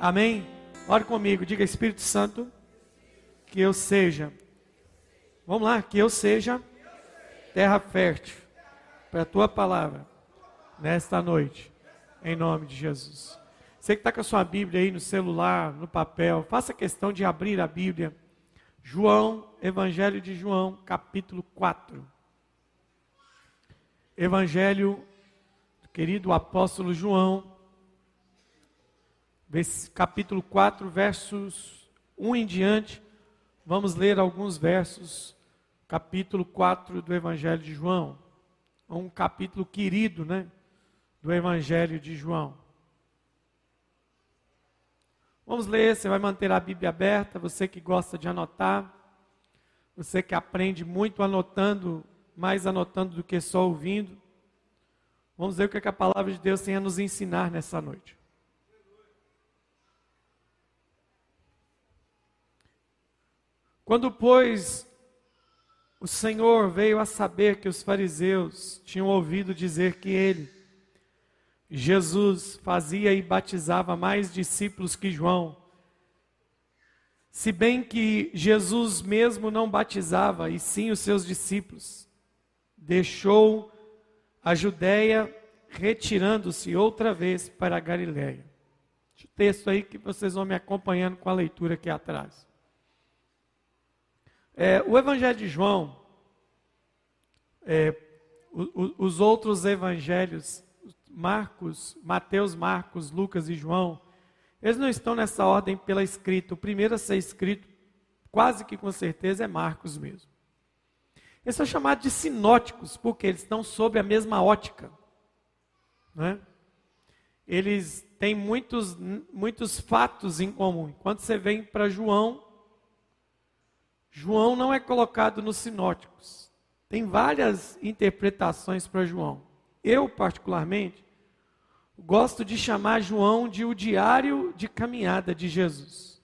Amém? Ore comigo, diga Espírito Santo, que eu seja. Vamos lá, que eu seja terra fértil para a tua palavra nesta noite, em nome de Jesus. Você que está com a sua Bíblia aí no celular, no papel, faça questão de abrir a Bíblia. João, Evangelho de João, capítulo 4. Evangelho do querido apóstolo João, capítulo 4, versos 1 em diante. Vamos ler alguns versos, capítulo 4 do Evangelho de João. Um capítulo querido, né? Do Evangelho de João. Vamos ler, você vai manter a Bíblia aberta, você que gosta de anotar, você que aprende muito anotando, mais anotando do que só ouvindo. Vamos ver o que a palavra de Deus tem a nos ensinar nessa noite. Quando, pois, o Senhor veio a saber que os fariseus tinham ouvido dizer que ele, Jesus, fazia e batizava mais discípulos que João, se bem que Jesus mesmo não batizava, e sim os seus discípulos, deixou a Judéia, retirando-se outra vez para a Galiléia. O texto aí que vocês vão me acompanhando com a leitura aqui atrás. É, o Evangelho de João, é, o, o, os outros evangelhos, Marcos, Mateus, Marcos, Lucas e João, eles não estão nessa ordem pela escrita. O primeiro a ser escrito, quase que com certeza, é Marcos mesmo. Eles são chamados de sinóticos, porque eles estão sob a mesma ótica. Né? Eles têm muitos, muitos fatos em comum. Quando você vem para João, João não é colocado nos sinóticos. Tem várias interpretações para João. Eu, particularmente, gosto de chamar João de o diário de caminhada de Jesus.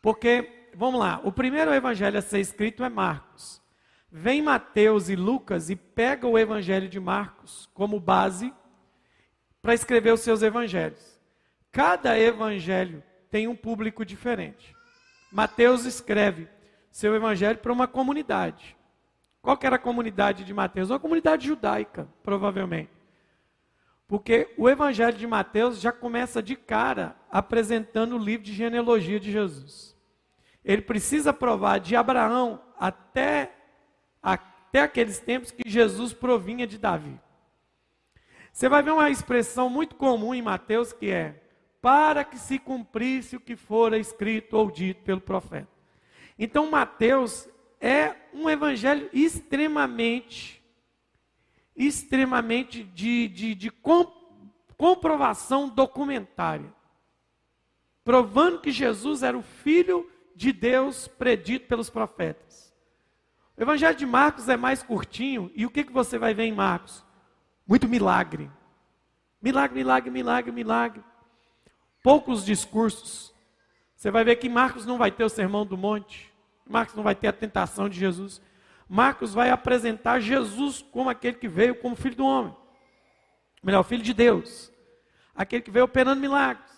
Porque, vamos lá, o primeiro evangelho a ser escrito é Marcos. Vem Mateus e Lucas e pega o evangelho de Marcos como base para escrever os seus evangelhos. Cada evangelho tem um público diferente. Mateus escreve seu evangelho para uma comunidade. Qual era a comunidade de Mateus? Uma comunidade judaica, provavelmente. Porque o evangelho de Mateus já começa de cara apresentando o livro de genealogia de Jesus. Ele precisa provar de Abraão até, até aqueles tempos que Jesus provinha de Davi. Você vai ver uma expressão muito comum em Mateus que é: para que se cumprisse o que fora escrito ou dito pelo profeta. Então, Mateus é um evangelho extremamente, extremamente de, de, de comprovação documentária, provando que Jesus era o Filho de Deus predito pelos profetas. O evangelho de Marcos é mais curtinho, e o que, que você vai ver em Marcos? Muito milagre. Milagre, milagre, milagre, milagre poucos discursos. Você vai ver que Marcos não vai ter o sermão do monte, Marcos não vai ter a tentação de Jesus. Marcos vai apresentar Jesus como aquele que veio como filho do homem, melhor, filho de Deus, aquele que veio operando milagres.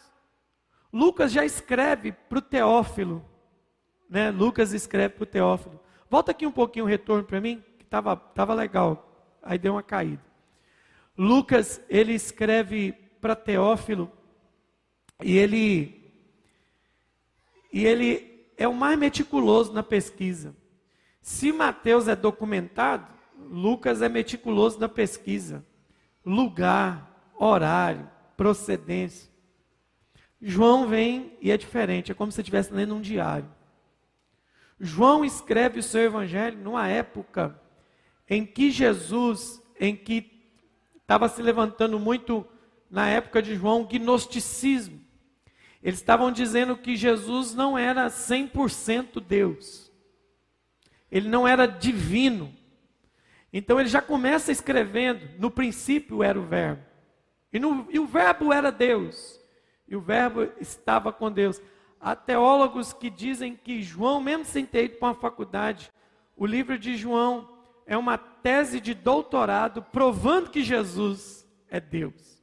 Lucas já escreve para o Teófilo, né? Lucas escreve para o Teófilo. Volta aqui um pouquinho o retorno para mim, que estava tava legal, aí deu uma caída. Lucas, ele escreve para Teófilo e ele e ele é o mais meticuloso na pesquisa. Se Mateus é documentado, Lucas é meticuloso na pesquisa. Lugar, horário, procedência. João vem e é diferente, é como se estivesse lendo um diário. João escreve o seu evangelho numa época em que Jesus, em que estava se levantando muito na época de João, gnosticismo. Eles estavam dizendo que Jesus não era 100% Deus. Ele não era divino. Então ele já começa escrevendo: no princípio era o Verbo. E, no, e o Verbo era Deus. E o Verbo estava com Deus. Há teólogos que dizem que João, mesmo sem ter ido para uma faculdade, o livro de João é uma tese de doutorado provando que Jesus é Deus.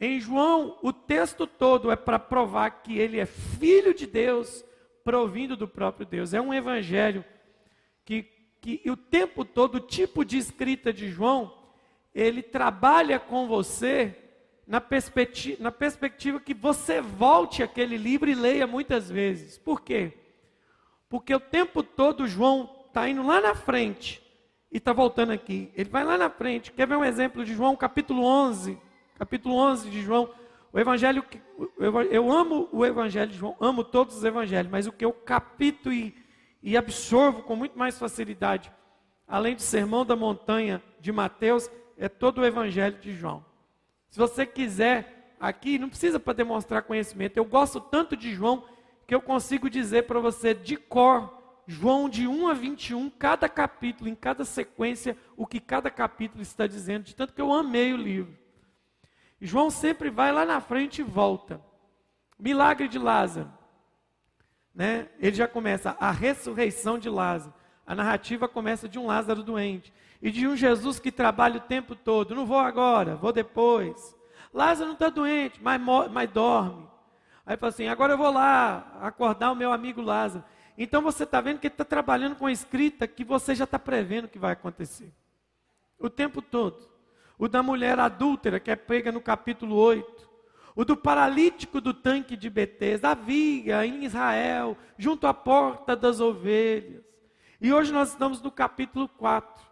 Em João, o texto todo é para provar que ele é filho de Deus, provindo do próprio Deus. É um evangelho que, que o tempo todo, o tipo de escrita de João, ele trabalha com você na perspectiva, na perspectiva que você volte aquele livro e leia muitas vezes. Por quê? Porque o tempo todo João está indo lá na frente e está voltando aqui. Ele vai lá na frente. Quer ver um exemplo de João, capítulo 11? Capítulo 11 de João. O evangelho, eu amo o evangelho de João, amo todos os evangelhos, mas o que eu capito e, e absorvo com muito mais facilidade, além do sermão da montanha de Mateus, é todo o evangelho de João. Se você quiser aqui, não precisa para demonstrar conhecimento. Eu gosto tanto de João que eu consigo dizer para você de cor João de 1 a 21, cada capítulo, em cada sequência, o que cada capítulo está dizendo, de tanto que eu amei o livro. João sempre vai lá na frente e volta. Milagre de Lázaro. Né? Ele já começa a ressurreição de Lázaro. A narrativa começa de um Lázaro doente e de um Jesus que trabalha o tempo todo. Não vou agora, vou depois. Lázaro não está doente, mas, mas dorme. Aí fala assim: agora eu vou lá acordar o meu amigo Lázaro. Então você está vendo que ele está trabalhando com a escrita que você já está prevendo que vai acontecer. O tempo todo. O da mulher adúltera, que é pega no capítulo 8. O do paralítico do tanque de Betes, havia em Israel, junto à porta das ovelhas. E hoje nós estamos no capítulo 4.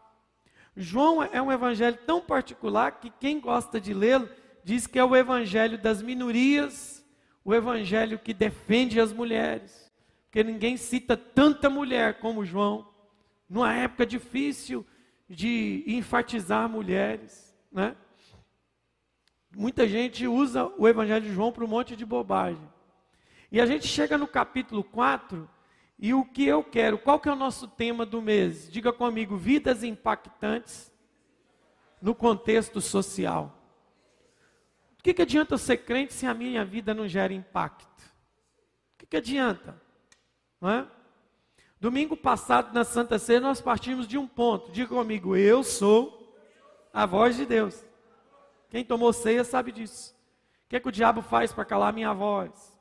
João é um evangelho tão particular que quem gosta de lê-lo diz que é o evangelho das minorias, o evangelho que defende as mulheres porque ninguém cita tanta mulher como João, numa época difícil de enfatizar mulheres, né? Muita gente usa o Evangelho de João para um monte de bobagem. E a gente chega no capítulo 4, e o que eu quero, qual que é o nosso tema do mês? Diga comigo, vidas impactantes no contexto social. O que, que adianta eu ser crente se a minha vida não gera impacto? O que, que adianta? Não é? Domingo passado, na Santa Ceia, nós partimos de um ponto. Diga comigo, eu sou a voz de Deus. Quem tomou ceia sabe disso. O que, é que o diabo faz para calar a minha voz?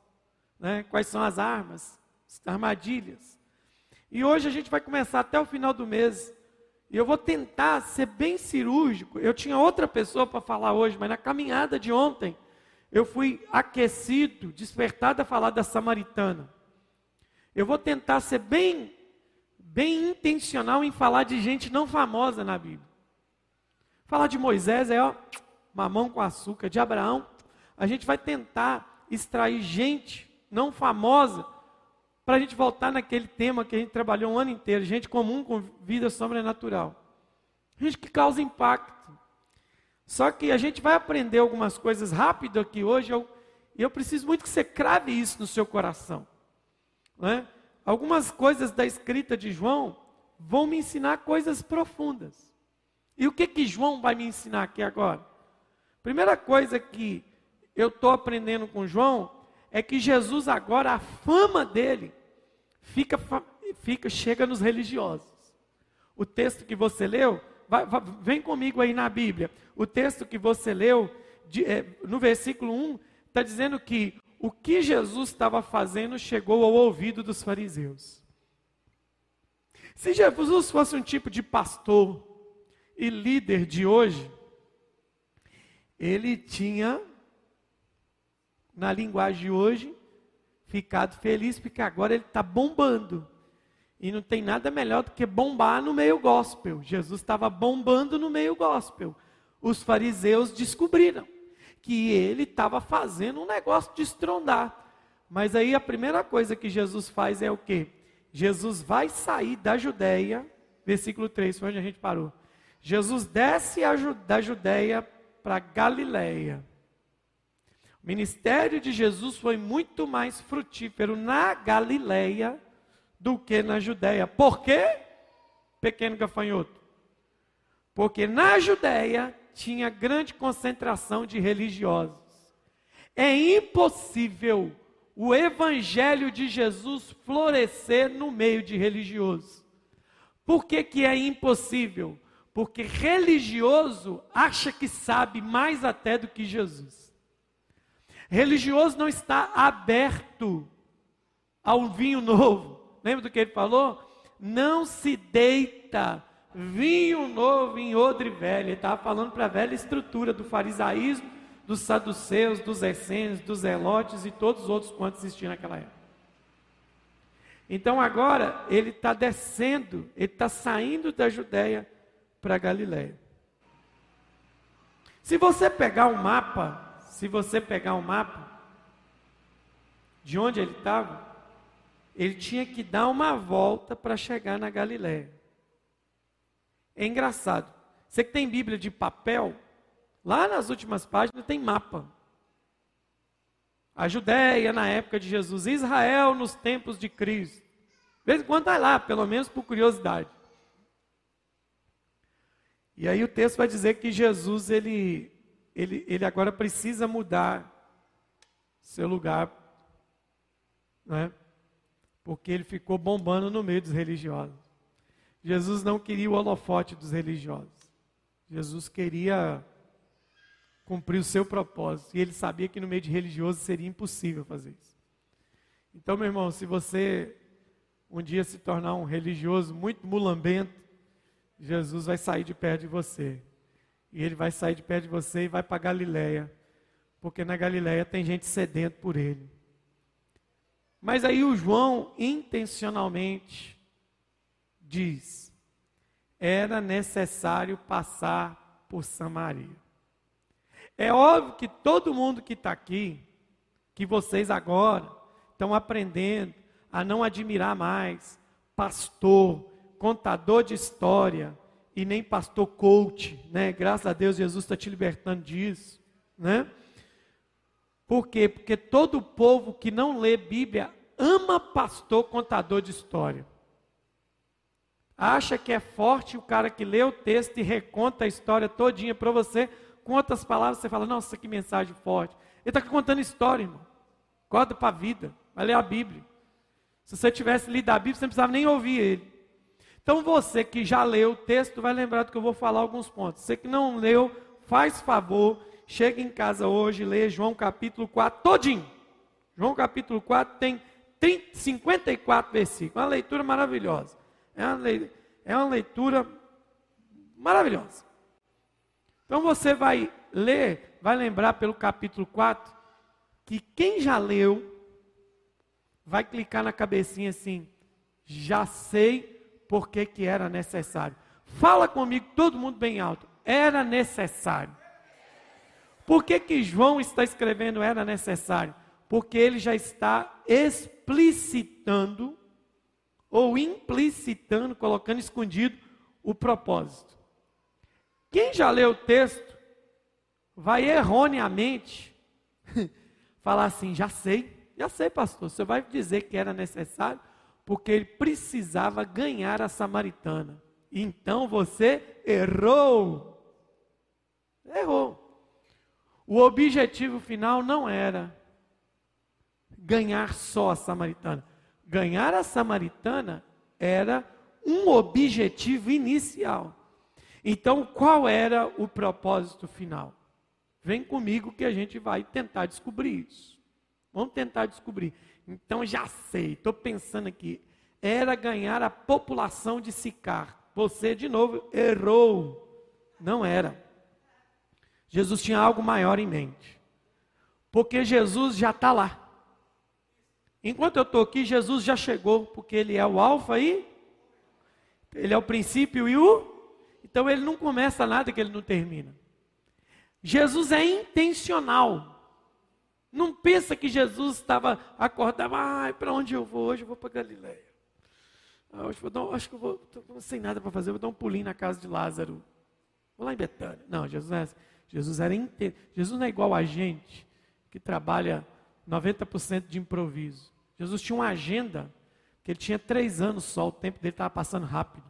Né? Quais são as armas, as armadilhas? E hoje a gente vai começar até o final do mês. E eu vou tentar ser bem cirúrgico. Eu tinha outra pessoa para falar hoje, mas na caminhada de ontem, eu fui aquecido, despertado a falar da samaritana. Eu vou tentar ser bem, bem intencional em falar de gente não famosa na Bíblia. Falar de Moisés é ó, mamão com açúcar, de Abraão. A gente vai tentar extrair gente não famosa para a gente voltar naquele tema que a gente trabalhou um ano inteiro, gente comum com vida sobrenatural. Gente que causa impacto. Só que a gente vai aprender algumas coisas rápido aqui hoje, eu, e eu preciso muito que você crave isso no seu coração. Né? Algumas coisas da escrita de João vão me ensinar coisas profundas. E o que que João vai me ensinar aqui agora? Primeira coisa que eu estou aprendendo com João é que Jesus agora a fama dele fica, fica chega nos religiosos. O texto que você leu, vai, vai, vem comigo aí na Bíblia. O texto que você leu, de, é, no versículo 1, está dizendo que o que Jesus estava fazendo chegou ao ouvido dos fariseus. Se Jesus fosse um tipo de pastor e líder de hoje, ele tinha, na linguagem de hoje, ficado feliz porque agora ele está bombando. E não tem nada melhor do que bombar no meio gospel. Jesus estava bombando no meio gospel. Os fariseus descobriram que ele estava fazendo um negócio de estrondar. Mas aí a primeira coisa que Jesus faz é o quê? Jesus vai sair da Judéia, versículo 3, foi onde a gente parou. Jesus desce da Judéia para Galiléia. O ministério de Jesus foi muito mais frutífero na Galiléia do que na Judéia. Por quê? Pequeno gafanhoto. Porque na Judéia tinha grande concentração de religiosos. É impossível o evangelho de Jesus florescer no meio de religiosos. Por que, que é impossível? Porque religioso acha que sabe mais até do que Jesus. Religioso não está aberto ao vinho novo. Lembra do que ele falou? Não se deita vinho novo em odre velho. Ele estava falando para a velha estrutura do farisaísmo, dos saduceus, dos essênios, dos zelotes e todos os outros quantos existiam naquela época. Então agora ele está descendo, ele está saindo da Judéia para a Galiléia. Se você pegar o um mapa, se você pegar o um mapa de onde ele estava, ele tinha que dar uma volta para chegar na Galiléia. É engraçado. Você que tem Bíblia de papel, lá nas últimas páginas tem mapa. A Judéia na época de Jesus, Israel nos tempos de Cristo. De vez em quando está lá, pelo menos por curiosidade. E aí o texto vai dizer que Jesus, ele, ele, ele agora precisa mudar seu lugar, né? porque ele ficou bombando no meio dos religiosos. Jesus não queria o holofote dos religiosos. Jesus queria cumprir o seu propósito. E ele sabia que no meio de religiosos seria impossível fazer isso. Então, meu irmão, se você um dia se tornar um religioso muito mulambento, Jesus vai sair de perto de você. E ele vai sair de perto de você e vai para Galiléia. Porque na Galiléia tem gente sedento por ele. Mas aí o João intencionalmente diz: era necessário passar por Samaria. É óbvio que todo mundo que está aqui, que vocês agora estão aprendendo a não admirar mais pastor, contador de história e nem pastor coach, né? Graças a Deus Jesus está te libertando disso, né? Por quê? Porque todo povo que não lê Bíblia ama pastor contador de história. Acha que é forte o cara que lê o texto e reconta a história todinha para você, com outras palavras você fala, nossa, que mensagem forte. Ele está contando história, irmão. Acorda para a vida, vai ler a Bíblia. Se você tivesse lido a Bíblia, você não precisava nem ouvir ele. Então você que já leu o texto vai lembrar do que eu vou falar alguns pontos. Você que não leu, faz favor, chega em casa hoje, lê João capítulo 4 todinho. João capítulo 4 tem 30, 54 versículos, uma leitura maravilhosa. É uma, leitura, é uma leitura maravilhosa. Então você vai ler, vai lembrar pelo capítulo 4, que quem já leu, vai clicar na cabecinha assim, já sei por que, que era necessário. Fala comigo, todo mundo bem alto. Era necessário. Por que, que João está escrevendo era necessário? Porque ele já está explicitando ou implicitando, colocando escondido o propósito. Quem já leu o texto vai erroneamente falar assim: já sei, já sei, pastor. Você vai dizer que era necessário porque ele precisava ganhar a samaritana. Então você errou. Errou. O objetivo final não era ganhar só a samaritana. Ganhar a samaritana era um objetivo inicial. Então, qual era o propósito final? Vem comigo que a gente vai tentar descobrir isso. Vamos tentar descobrir. Então já sei, estou pensando aqui. Era ganhar a população de Sicar. Você, de novo, errou. Não era. Jesus tinha algo maior em mente. Porque Jesus já está lá. Enquanto eu estou aqui, Jesus já chegou, porque Ele é o Alfa e Ele é o princípio e o. Então Ele não começa nada que Ele não termina. Jesus é intencional. Não pensa que Jesus estava acordado, ah, para onde eu vou? Hoje eu vou para Galileia. Ah, hoje vou dar, acho que eu vou, estou sem nada para fazer, vou dar um pulinho na casa de Lázaro. Vou lá em Betânia. Não, Jesus, é, Jesus era inteiro. Jesus não é igual a gente que trabalha 90% de improviso. Jesus tinha uma agenda, que ele tinha três anos só, o tempo dele estava passando rápido.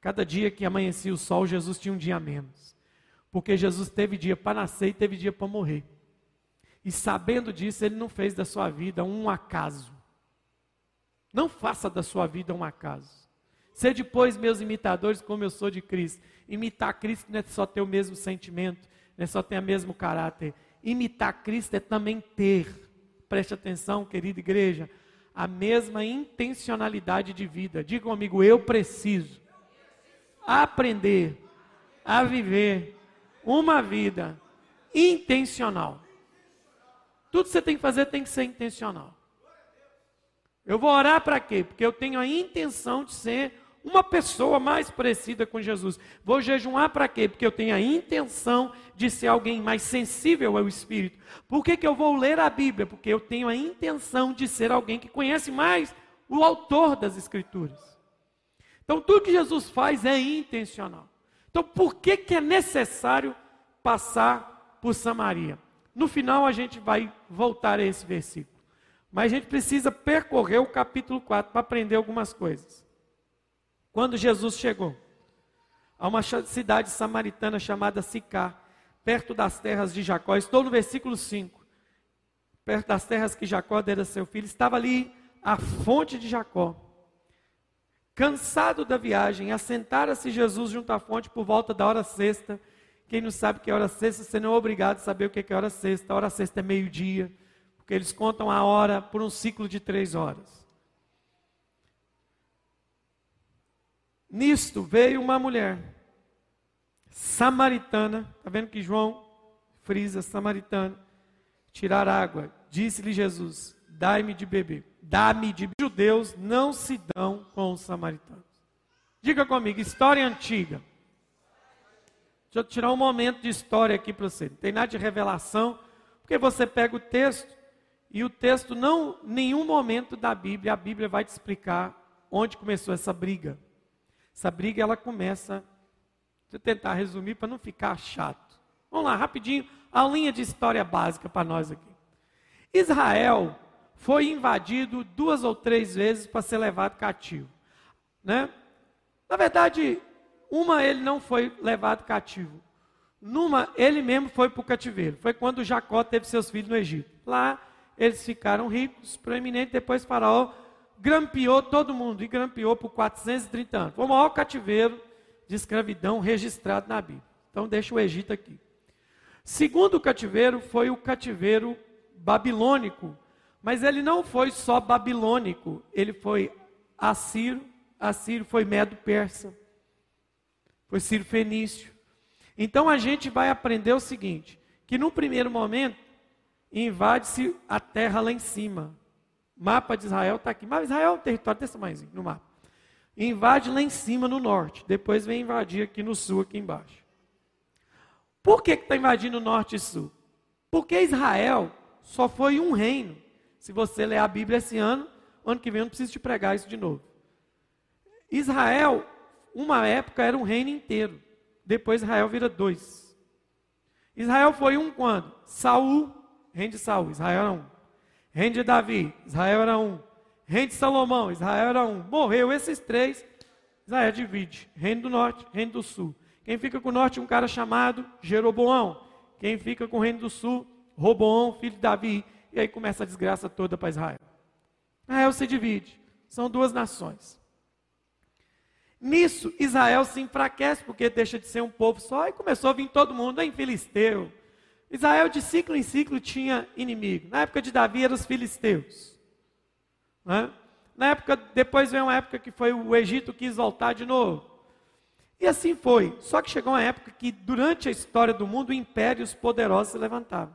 Cada dia que amanhecia o sol, Jesus tinha um dia a menos. Porque Jesus teve dia para nascer e teve dia para morrer. E sabendo disso, ele não fez da sua vida um acaso. Não faça da sua vida um acaso. Sede, pois, meus imitadores, como eu sou de Cristo. Imitar Cristo não é só ter o mesmo sentimento, não é só ter o mesmo caráter. Imitar Cristo é também ter, preste atenção, querida igreja, a mesma intencionalidade de vida. Diga comigo, eu preciso aprender a viver uma vida intencional. Tudo que você tem que fazer tem que ser intencional. Eu vou orar para quê? Porque eu tenho a intenção de ser uma pessoa mais parecida com Jesus. Vou jejuar para quê? Porque eu tenho a intenção de ser alguém mais sensível ao Espírito. Por que, que eu vou ler a Bíblia? Porque eu tenho a intenção de ser alguém que conhece mais o autor das Escrituras. Então, tudo que Jesus faz é intencional. Então, por que, que é necessário passar por Samaria? No final, a gente vai voltar a esse versículo. Mas a gente precisa percorrer o capítulo 4 para aprender algumas coisas. Quando Jesus chegou a uma cidade samaritana chamada Sicá, perto das terras de Jacó, estou no versículo 5. Perto das terras que Jacó dera seu filho, estava ali a fonte de Jacó. Cansado da viagem, assentara-se Jesus junto à fonte por volta da hora sexta. Quem não sabe que é hora sexta, você não é obrigado a saber o que é hora sexta. A hora sexta é meio-dia, porque eles contam a hora por um ciclo de três horas. Nisto veio uma mulher samaritana, está vendo que João frisa samaritana, tirar água. Disse-lhe Jesus: Dai-me de beber. Dá-me de beber. Judeus não se dão com os samaritanos. Diga comigo, história antiga. Deixa eu tirar um momento de história aqui para você. Não tem nada de revelação, porque você pega o texto e o texto não, nenhum momento da Bíblia, a Bíblia vai te explicar onde começou essa briga. Essa briga ela começa, deixa eu tentar resumir para não ficar chato. Vamos lá, rapidinho, a linha de história básica para nós aqui. Israel foi invadido duas ou três vezes para ser levado cativo. Né? Na verdade, uma ele não foi levado cativo. Numa, ele mesmo foi para o cativeiro. Foi quando Jacó teve seus filhos no Egito. Lá, eles ficaram ricos, proeminentes. Depois, Faraó grampeou todo mundo, e grampeou por 430 anos. Foi o maior cativeiro de escravidão registrado na Bíblia. Então deixa o Egito aqui. Segundo cativeiro foi o cativeiro babilônico, mas ele não foi só babilônico, ele foi assírio, assírio foi medo-persa, foi sírio-fenício. Então a gente vai aprender o seguinte, que no primeiro momento invade-se a terra lá em cima, mapa de Israel está aqui. Mas Israel é um território desse tamanhozinho no mapa. Invade lá em cima no norte. Depois vem invadir aqui no sul, aqui embaixo. Por que está invadindo o norte e sul? Porque Israel só foi um reino. Se você ler a Bíblia esse ano, ano que vem eu não preciso te pregar isso de novo. Israel, uma época, era um reino inteiro. Depois Israel vira dois. Israel foi um quando? Saul, reino de Saul. Israel era um. Reino de Davi, Israel era um. Reino de Salomão, Israel era um. Morreu esses três, Israel divide. Reino do norte, reino do sul. Quem fica com o norte, um cara chamado Jeroboão. Quem fica com o reino do sul, Roboão, filho de Davi. E aí começa a desgraça toda para Israel. Israel se divide. São duas nações. Nisso, Israel se enfraquece, porque deixa de ser um povo só, e começou a vir todo mundo, em filisteu, Israel de ciclo em ciclo tinha inimigo. Na época de Davi eram os filisteus. Né? Na época, depois veio uma época que foi o Egito quis voltar de novo. E assim foi. Só que chegou uma época que, durante a história do mundo, impérios poderosos se levantavam.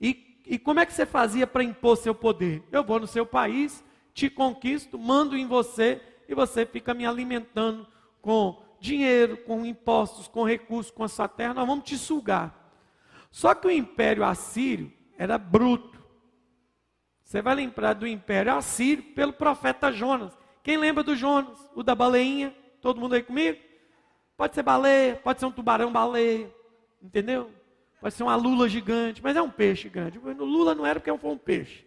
E, e como é que você fazia para impor seu poder? Eu vou no seu país, te conquisto, mando em você e você fica me alimentando com dinheiro, com impostos, com recursos, com a sua terra. Nós vamos te sugar. Só que o império assírio era bruto. Você vai lembrar do império assírio pelo profeta Jonas. Quem lembra do Jonas? O da baleinha? Todo mundo aí comigo? Pode ser baleia, pode ser um tubarão-baleia, entendeu? Pode ser uma lula gigante, mas é um peixe grande. O lula não era porque foi um peixe.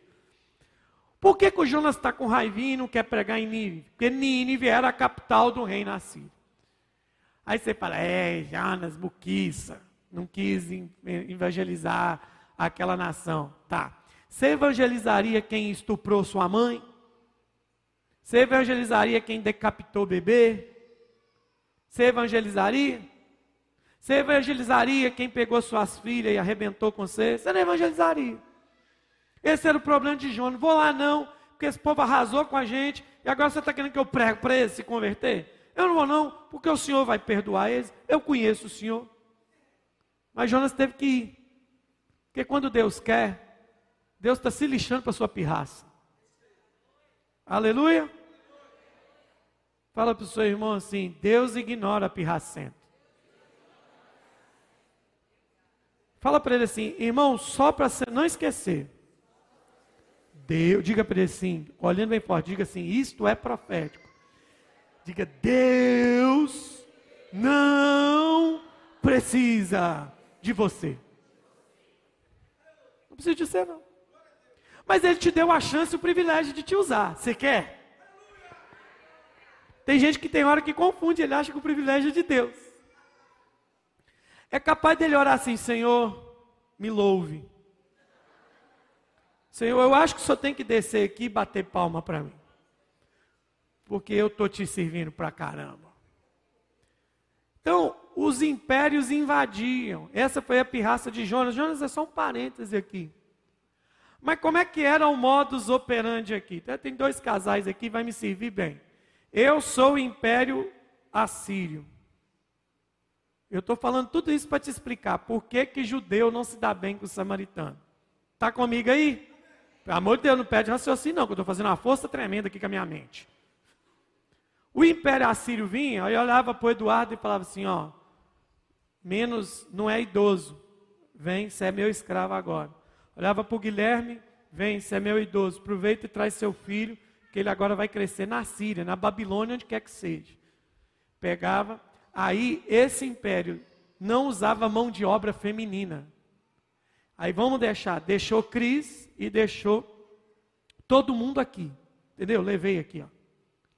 Por que, que o Jonas está com raivinha e não quer pregar em Nínive? Porque Nínive era a capital do reino assírio. Aí você fala, é, Jonas, buquiça não quis evangelizar aquela nação. Tá. Você evangelizaria quem estuprou sua mãe? Você evangelizaria quem decapitou o bebê? Você evangelizaria? Você evangelizaria quem pegou suas filhas e arrebentou com você? Você não evangelizaria. Esse era o problema de Jonas. Vou lá não, porque esse povo arrasou com a gente e agora você está querendo que eu prego para eles se converter? Eu não vou não, porque o Senhor vai perdoar eles. Eu conheço o Senhor. Mas Jonas teve que ir. Porque quando Deus quer, Deus está se lixando para sua pirraça. Aleluia. Fala para o seu irmão assim: Deus ignora a pirracenta. Fala para ele assim, irmão, só para você não esquecer. Deus, diga para ele assim, olhando bem forte, diga assim: isto é profético. Diga, Deus não precisa de você. Não precisa de você, não. Mas Ele te deu a chance e o privilégio de te usar. Você quer? Tem gente que tem hora que confunde, ele acha que o privilégio é de Deus. É capaz dele orar assim: Senhor, me louve. Senhor, eu acho que o senhor tem que descer aqui e bater palma para mim. Porque eu estou te servindo para caramba. Então, os impérios invadiam. Essa foi a pirraça de Jonas. Jonas é só um parêntese aqui. Mas como é que era o modus operandi aqui? Tem dois casais aqui, vai me servir bem. Eu sou o império assírio. Eu estou falando tudo isso para te explicar por que, que judeu não se dá bem com o samaritano. Está comigo aí? Pelo amor de Deus, não pede raciocínio, não, que eu estou fazendo uma força tremenda aqui com a minha mente. O império assírio vinha, eu olhava para o Eduardo e falava assim: ó, menos não é idoso, vem, você é meu escravo agora. Olhava para o Guilherme, vem, você é meu idoso, aproveita e traz seu filho, que ele agora vai crescer na Síria, na Babilônia, onde quer que seja. Pegava, Aí esse império não usava mão de obra feminina. Aí vamos deixar, deixou Cris e deixou todo mundo aqui. Entendeu? Levei aqui, ó.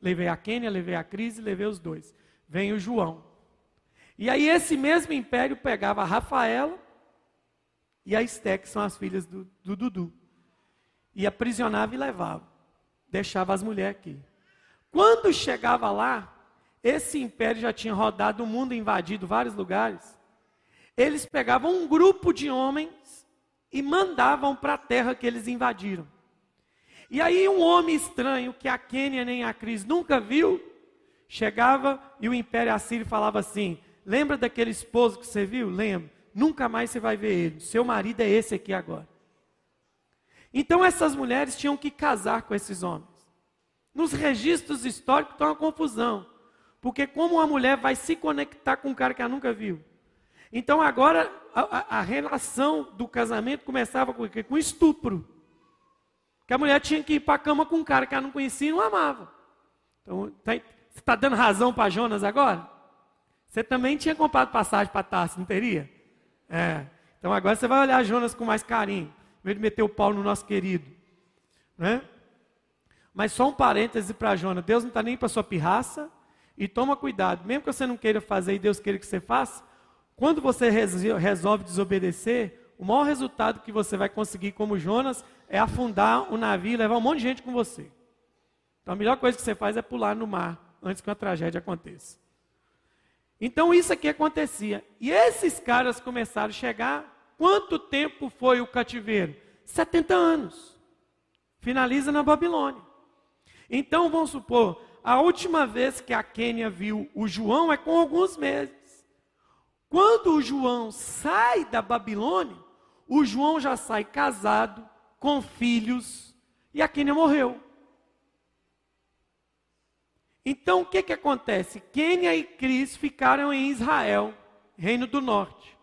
Levei a Quênia, levei a Cris e levei os dois. Vem o João. E aí esse mesmo império pegava a Rafaela e a Esté, que são as filhas do, do Dudu. E aprisionava e levava. Deixava as mulheres aqui. Quando chegava lá, esse império já tinha rodado o mundo, invadido vários lugares. Eles pegavam um grupo de homens e mandavam para a terra que eles invadiram. E aí um homem estranho que a Quênia nem a Cris nunca viu, chegava e o império assírio falava assim: "Lembra daquele esposo que você viu? Lembra? Nunca mais você vai ver ele. Seu marido é esse aqui agora." Então essas mulheres tinham que casar com esses homens. Nos registros históricos está uma confusão. Porque como uma mulher vai se conectar com um cara que ela nunca viu? Então agora a, a, relação do casamento começava com, com estupro. Que a mulher tinha que ir para a cama com um cara que ela não conhecia e não amava. Então, tá, você está dando razão para Jonas agora? Você também tinha comprado passagem para Tarso, não teria? É. Então agora você vai olhar Jonas com mais carinho, em de meter o pau no nosso querido. Né? Mas só um parêntese para Jonas: Deus não está nem para sua pirraça, e toma cuidado, mesmo que você não queira fazer e Deus queira que você faça, quando você resolve desobedecer, o maior resultado que você vai conseguir como Jonas é afundar o navio e levar um monte de gente com você. Então a melhor coisa que você faz é pular no mar antes que uma tragédia aconteça. Então isso aqui acontecia. E esses caras começaram a chegar. Quanto tempo foi o cativeiro? 70 anos. Finaliza na Babilônia. Então vamos supor, a última vez que a Quênia viu o João é com alguns meses. Quando o João sai da Babilônia, o João já sai casado, com filhos, e a Quênia morreu. Então o que, que acontece? Quênia e Cris ficaram em Israel, Reino do Norte.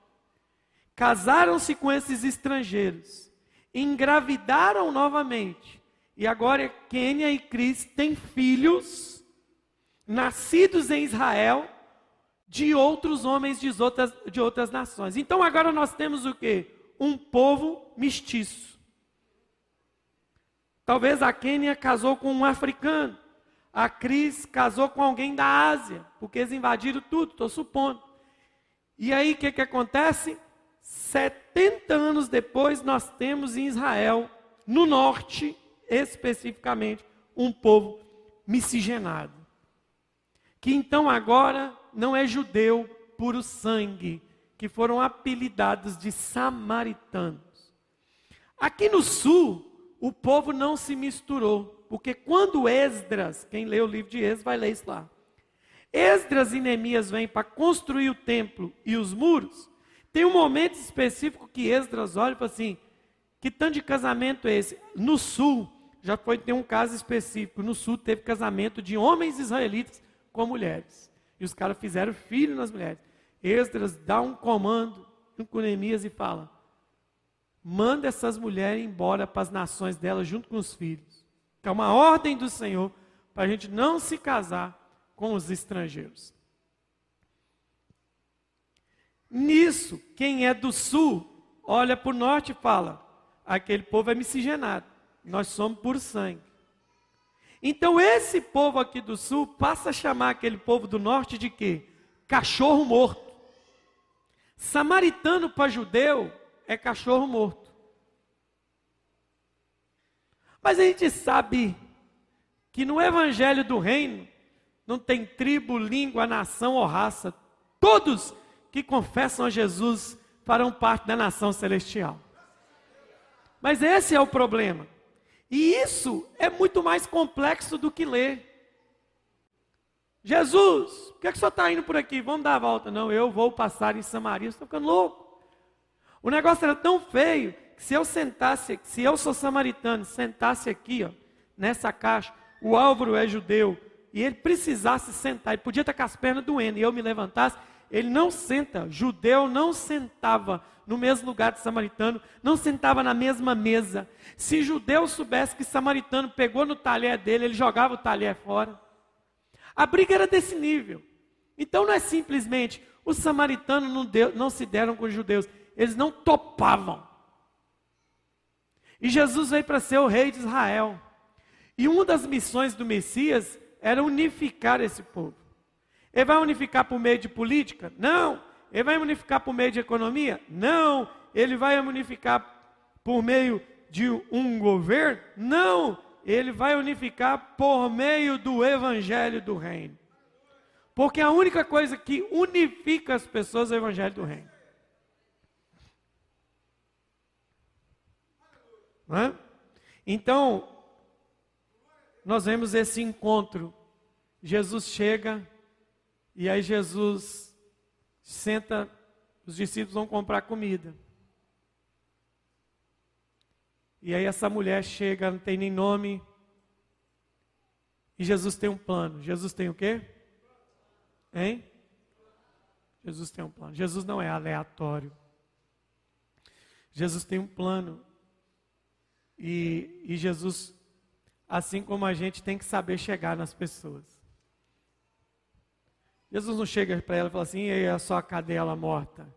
Casaram-se com esses estrangeiros, engravidaram novamente e agora Quênia e Cris têm filhos nascidos em Israel de outros homens de outras, de outras nações. Então agora nós temos o que? Um povo mestiço. Talvez a Quênia casou com um africano. A Cris casou com alguém da Ásia, porque eles invadiram tudo, estou supondo. E aí o que, que acontece? 70 anos depois, nós temos em Israel, no norte, especificamente um povo miscigenado. Que então agora não é judeu puro sangue, que foram apelidados de samaritanos. Aqui no sul, o povo não se misturou, porque quando Esdras, quem lê o livro de Esdras vai ler isso lá. Esdras e Neemias vêm para construir o templo e os muros. Tem um momento específico que Esdras olha e fala assim: que tanto de casamento é esse? No sul, já foi ter um caso específico. No sul teve casamento de homens israelitas com mulheres. E os caras fizeram filho nas mulheres. Esdras dá um comando com Neemias e fala: manda essas mulheres embora para as nações delas junto com os filhos. É uma ordem do Senhor para a gente não se casar com os estrangeiros. Nisso, quem é do sul olha para o norte e fala: aquele povo é miscigenado, nós somos por sangue. Então, esse povo aqui do sul passa a chamar aquele povo do norte de quê? Cachorro morto. Samaritano para judeu é cachorro morto. Mas a gente sabe que no evangelho do reino não tem tribo, língua, nação ou raça. Todos que confessam a Jesus farão parte da nação celestial. Mas esse é o problema. E isso é muito mais complexo do que ler. Jesus, por que, é que o senhor está indo por aqui? Vamos dar a volta. Não, eu vou passar em Samaria. Está ficando louco. O negócio era tão feio que se eu sentasse, se eu sou samaritano, sentasse aqui, ó, nessa caixa, o Álvaro é judeu, e ele precisasse sentar, ele podia estar com as pernas doendo, e eu me levantasse, ele não senta, judeu não sentava no mesmo lugar de samaritano, não sentava na mesma mesa. Se judeu soubesse que samaritano pegou no talher dele, ele jogava o talher fora. A briga era desse nível. Então não é simplesmente os samaritanos não, deu, não se deram com os judeus, eles não topavam. E Jesus veio para ser o rei de Israel. E uma das missões do Messias era unificar esse povo. Ele vai unificar por meio de política? Não. Ele vai unificar por meio de economia? Não. Ele vai unificar por meio de um governo? Não. Ele vai unificar por meio do evangelho do reino. Porque a única coisa que unifica as pessoas é o evangelho do reino. É? Então, nós vemos esse encontro. Jesus chega e aí Jesus senta, os discípulos vão comprar comida. E aí essa mulher chega, não tem nem nome. E Jesus tem um plano. Jesus tem o quê? Hein? Jesus tem um plano. Jesus não é aleatório. Jesus tem um plano. E, e Jesus, assim como a gente, tem que saber chegar nas pessoas. Jesus não chega para ela e fala assim, e é a sua cadela morta.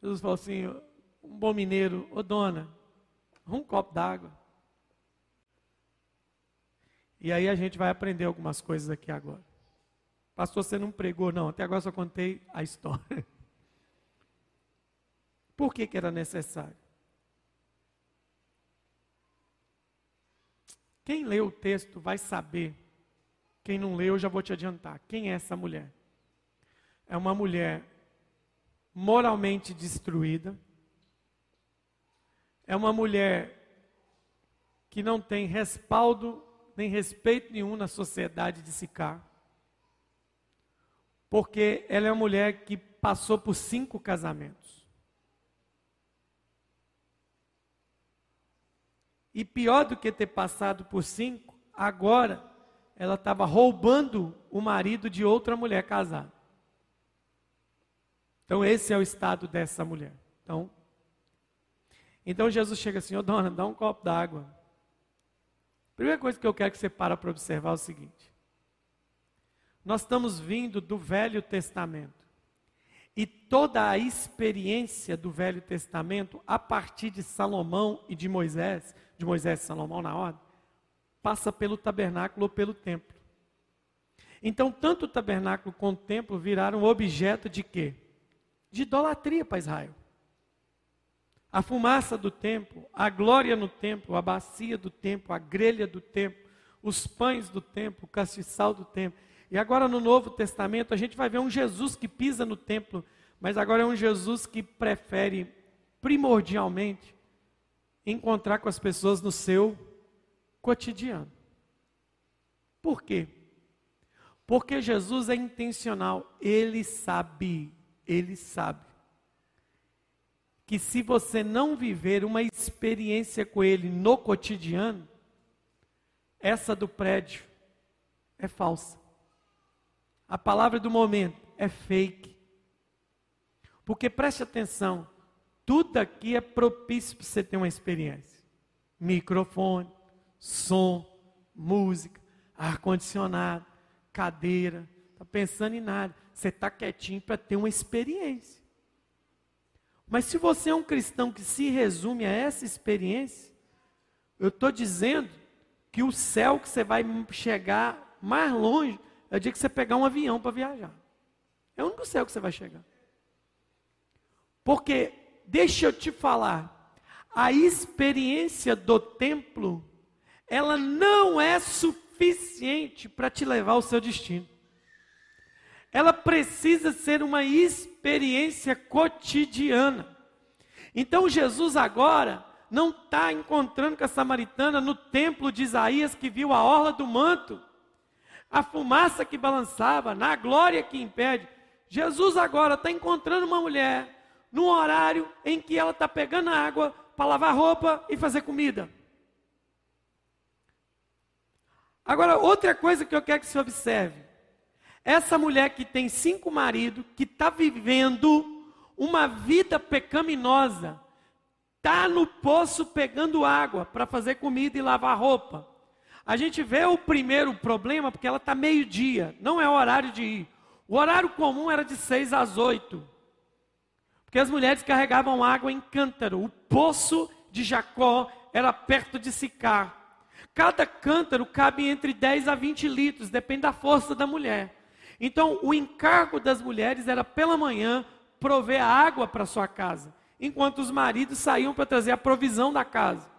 Jesus fala assim, um bom mineiro, ô dona, um copo d'água. E aí a gente vai aprender algumas coisas aqui agora. Pastor, você não pregou, não. Até agora só contei a história. Por que, que era necessário? Quem lê o texto vai saber. Quem não leu, eu já vou te adiantar. Quem é essa mulher? É uma mulher moralmente destruída. É uma mulher que não tem respaldo nem respeito nenhum na sociedade de Sicá. Porque ela é uma mulher que passou por cinco casamentos. E pior do que ter passado por cinco, agora ela estava roubando o marido de outra mulher casada. Então esse é o estado dessa mulher. Então, então Jesus chega assim, ô oh, dona, dá um copo d'água. Primeira coisa que eu quero que você para para observar é o seguinte. Nós estamos vindo do Velho Testamento. E toda a experiência do Velho Testamento, a partir de Salomão e de Moisés, de Moisés e Salomão na ordem, passa pelo tabernáculo ou pelo templo. Então, tanto o tabernáculo quanto o templo viraram objeto de quê? De idolatria para Israel. A fumaça do templo, a glória no templo, a bacia do templo, a grelha do templo, os pães do templo, o castiçal do templo. E agora no Novo Testamento a gente vai ver um Jesus que pisa no templo, Mas agora é um Jesus que prefere primordialmente encontrar com as pessoas no seu cotidiano. Por quê? Porque Jesus é intencional, ele sabe, ele sabe que se você não viver uma experiência com ele no cotidiano, essa do prédio é falsa. A palavra do momento é fake. Porque preste atenção, tudo aqui é propício para você ter uma experiência. Microfone, som, música, ar-condicionado, cadeira, está pensando em nada. Você está quietinho para ter uma experiência. Mas se você é um cristão que se resume a essa experiência, eu estou dizendo que o céu que você vai chegar mais longe é o dia que você pegar um avião para viajar. É o único céu que você vai chegar. Porque, deixa eu te falar, a experiência do templo, ela não é suficiente para te levar ao seu destino. Ela precisa ser uma experiência cotidiana. Então Jesus agora não está encontrando com a samaritana no templo de Isaías que viu a orla do manto, a fumaça que balançava, na glória que impede. Jesus agora está encontrando uma mulher num horário em que ela está pegando água para lavar roupa e fazer comida. Agora, outra coisa que eu quero que você observe. Essa mulher que tem cinco maridos, que está vivendo uma vida pecaminosa, está no poço pegando água para fazer comida e lavar roupa. A gente vê o primeiro problema porque ela está meio-dia, não é o horário de ir. O horário comum era de seis às oito. Porque as mulheres carregavam água em cântaro. O poço de Jacó era perto de Sicar. Cada cântaro cabe entre 10 a 20 litros, depende da força da mulher. Então, o encargo das mulheres era pela manhã prover água para sua casa, enquanto os maridos saíam para trazer a provisão da casa.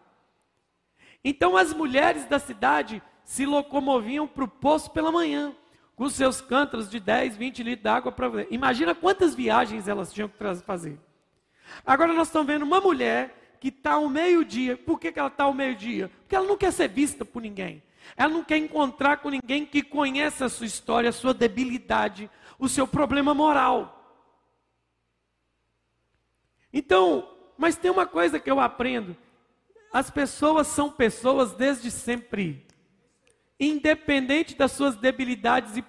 Então, as mulheres da cidade se locomoviam para o poço pela manhã, com seus cântaros de 10, 20 litros de água para Imagina quantas viagens elas tinham que fazer. Agora nós estamos vendo uma mulher que está ao meio-dia. Por que, que ela está ao meio-dia? Porque ela não quer ser vista por ninguém. Ela não quer encontrar com ninguém que conheça a sua história, a sua debilidade, o seu problema moral. Então, mas tem uma coisa que eu aprendo: as pessoas são pessoas desde sempre. Independente das suas debilidades e,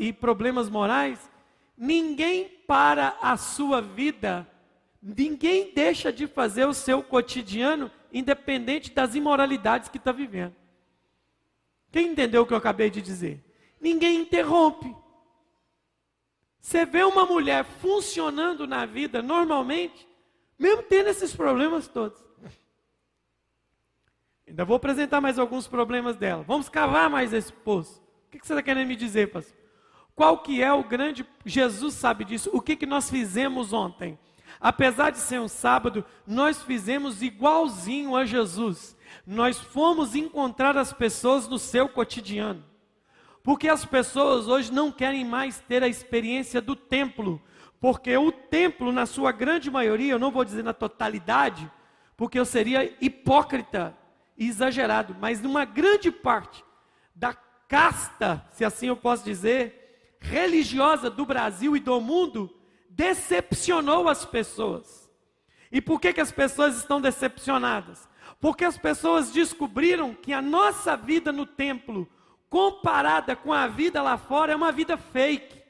e problemas morais, ninguém para a sua vida Ninguém deixa de fazer o seu cotidiano, independente das imoralidades que está vivendo. Quem entendeu o que eu acabei de dizer? Ninguém interrompe. Você vê uma mulher funcionando na vida normalmente, mesmo tendo esses problemas todos. Ainda vou apresentar mais alguns problemas dela. Vamos cavar mais esse poço. O que você está querendo me dizer, pastor? Qual que é o grande... Jesus sabe disso. O que, que nós fizemos ontem? Apesar de ser um sábado, nós fizemos igualzinho a Jesus. Nós fomos encontrar as pessoas no seu cotidiano. Porque as pessoas hoje não querem mais ter a experiência do templo. Porque o templo, na sua grande maioria, eu não vou dizer na totalidade, porque eu seria hipócrita e exagerado, mas numa grande parte da casta, se assim eu posso dizer, religiosa do Brasil e do mundo, decepcionou as pessoas. E por que, que as pessoas estão decepcionadas? Porque as pessoas descobriram que a nossa vida no templo, comparada com a vida lá fora, é uma vida fake.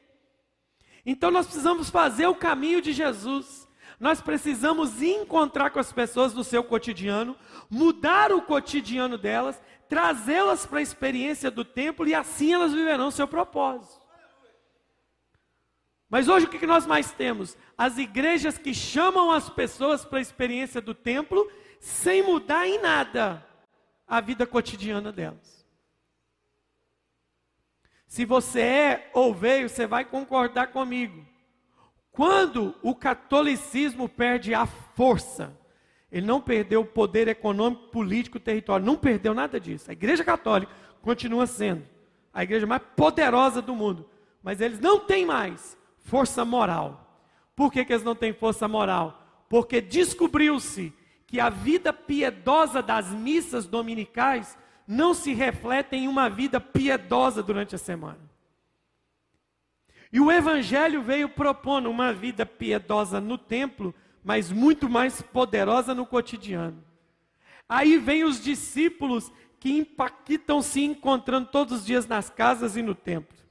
Então nós precisamos fazer o caminho de Jesus. Nós precisamos encontrar com as pessoas no seu cotidiano, mudar o cotidiano delas, trazê-las para a experiência do templo e assim elas viverão o seu propósito. Mas hoje o que nós mais temos? As igrejas que chamam as pessoas para a experiência do templo sem mudar em nada a vida cotidiana delas. Se você é ou veio, você vai concordar comigo. Quando o catolicismo perde a força, ele não perdeu o poder econômico, político, território, não perdeu nada disso. A Igreja Católica continua sendo a igreja mais poderosa do mundo, mas eles não têm mais força moral. Por que, que eles não têm força moral? Porque descobriu-se que a vida piedosa das missas dominicais não se reflete em uma vida piedosa durante a semana. E o Evangelho veio propondo uma vida piedosa no templo, mas muito mais poderosa no cotidiano. Aí vem os discípulos que impactam se encontrando todos os dias nas casas e no templo.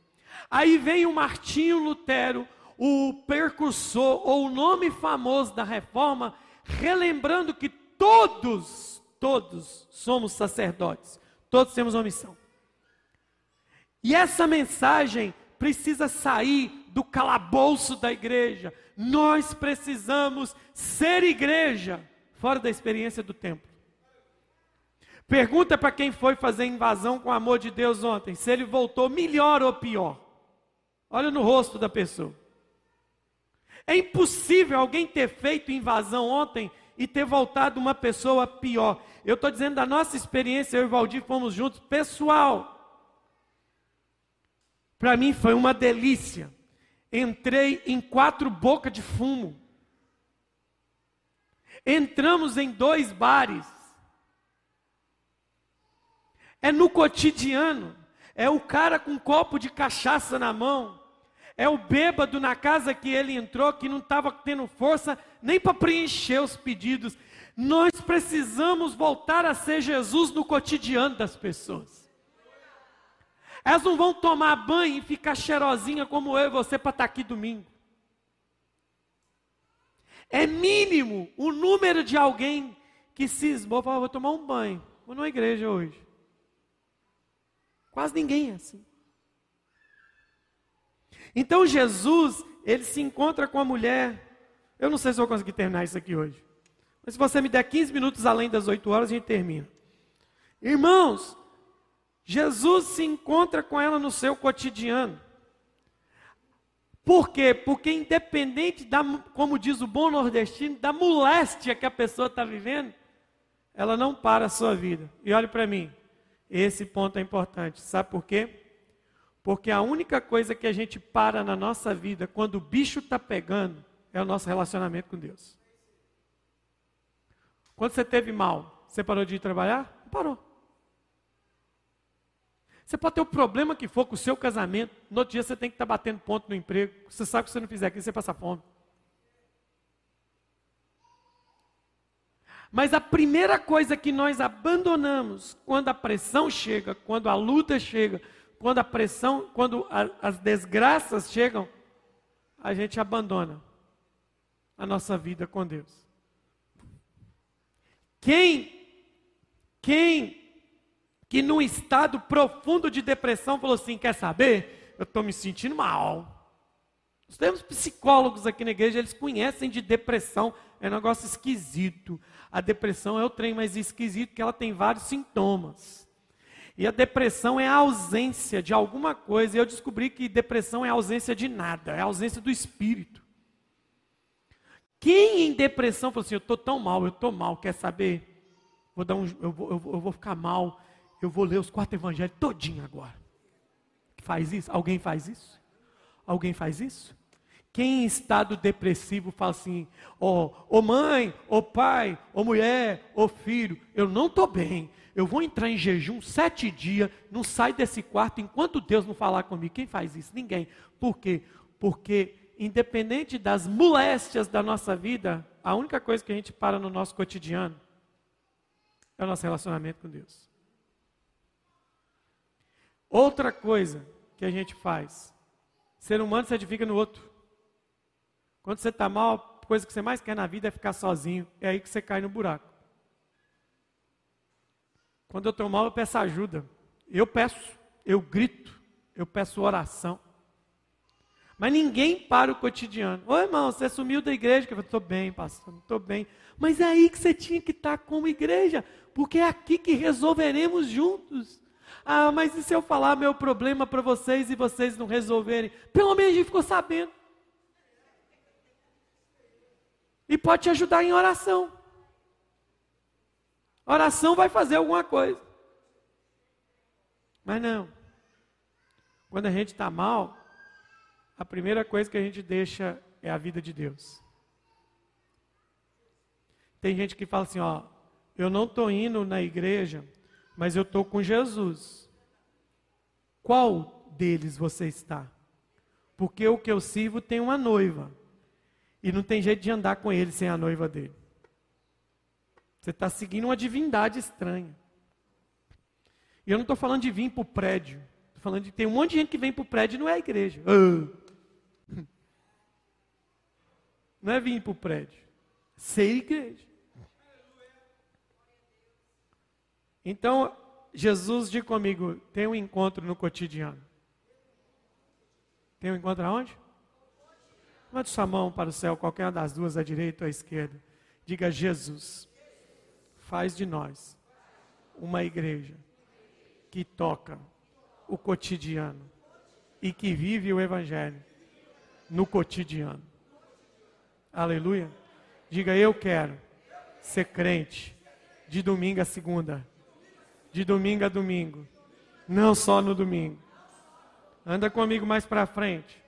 Aí vem o Martinho Lutero, o percursor ou o nome famoso da reforma, relembrando que todos, todos somos sacerdotes, todos temos uma missão. E essa mensagem precisa sair do calabouço da igreja. Nós precisamos ser igreja fora da experiência do templo. Pergunta para quem foi fazer invasão com o amor de Deus ontem, se ele voltou melhor ou pior. Olha no rosto da pessoa. É impossível alguém ter feito invasão ontem e ter voltado uma pessoa pior. Eu estou dizendo da nossa experiência, eu e o Valdir fomos juntos, pessoal. Para mim foi uma delícia. Entrei em quatro bocas de fumo. Entramos em dois bares. É no cotidiano. É o cara com um copo de cachaça na mão. É o bêbado na casa que ele entrou, que não estava tendo força nem para preencher os pedidos. Nós precisamos voltar a ser Jesus no cotidiano das pessoas. Elas não vão tomar banho e ficar cheirosinha como eu e você para estar tá aqui domingo. É mínimo o número de alguém que cismou e falou: vou tomar um banho, vou numa igreja hoje. Quase ninguém é assim. Então Jesus, ele se encontra com a mulher. Eu não sei se vou conseguir terminar isso aqui hoje. Mas se você me der 15 minutos além das 8 horas, a gente termina. Irmãos, Jesus se encontra com ela no seu cotidiano. Por quê? Porque independente da, como diz o bom nordestino, da moléstia que a pessoa está vivendo, ela não para a sua vida. E olhe para mim, esse ponto é importante. Sabe por quê? Porque a única coisa que a gente para na nossa vida quando o bicho está pegando é o nosso relacionamento com Deus. Quando você teve mal, você parou de ir trabalhar? Não parou. Você pode ter o problema que for com o seu casamento, no outro dia você tem que estar tá batendo ponto no emprego, você sabe que se você não fizer aquilo, você passa fome. Mas a primeira coisa que nós abandonamos quando a pressão chega, quando a luta chega, quando a pressão, quando a, as desgraças chegam, a gente abandona a nossa vida com Deus. Quem, quem que num estado profundo de depressão falou assim: quer saber? Eu estou me sentindo mal. Nós temos psicólogos aqui na igreja, eles conhecem de depressão, é um negócio esquisito. A depressão é o trem mais esquisito, que ela tem vários sintomas. E a depressão é a ausência de alguma coisa. E eu descobri que depressão é a ausência de nada, é a ausência do espírito. Quem em depressão falou assim: Eu estou tão mal, eu estou mal, quer saber? Vou dar um, eu, vou, eu, vou, eu vou ficar mal, eu vou ler os quatro evangelhos todinho agora. Faz isso? Alguém faz isso? Alguém faz isso? Quem em estado depressivo fala assim: Ó oh, oh mãe, ô oh pai, ô oh mulher, ô filho, eu não estou bem eu vou entrar em jejum sete dias, não sai desse quarto enquanto Deus não falar comigo. Quem faz isso? Ninguém. Por quê? Porque, independente das moléstias da nossa vida, a única coisa que a gente para no nosso cotidiano é o nosso relacionamento com Deus. Outra coisa que a gente faz, ser humano se edifica no outro. Quando você está mal, a coisa que você mais quer na vida é ficar sozinho. É aí que você cai no buraco. Quando eu estou mal, eu peço ajuda. Eu peço, eu grito, eu peço oração. Mas ninguém para o cotidiano. Ô irmão, você sumiu da igreja? Eu estou bem, pastor, estou bem. Mas é aí que você tinha que estar como igreja, porque é aqui que resolveremos juntos. Ah, mas e se eu falar meu problema para vocês e vocês não resolverem? Pelo menos a gente ficou sabendo. E pode te ajudar em oração. Oração vai fazer alguma coisa. Mas não. Quando a gente está mal, a primeira coisa que a gente deixa é a vida de Deus. Tem gente que fala assim, ó, eu não estou indo na igreja, mas eu estou com Jesus. Qual deles você está? Porque o que eu sirvo tem uma noiva. E não tem jeito de andar com ele sem a noiva dele. Você está seguindo uma divindade estranha. E eu não estou falando de vir para o prédio. Estou falando de tem um monte de gente que vem para o prédio e não é a igreja. Ah. Não é vir para o prédio. É ser igreja. Então, Jesus, diga comigo, tem um encontro no cotidiano. Tem um encontro aonde? Levante sua mão para o céu, qualquer uma das duas, à direita ou à esquerda. Diga, Jesus, faz de nós uma igreja que toca o cotidiano e que vive o Evangelho no cotidiano. Aleluia. Diga, eu quero ser crente de domingo a segunda de domingo a domingo, não só no domingo. Anda comigo mais para frente.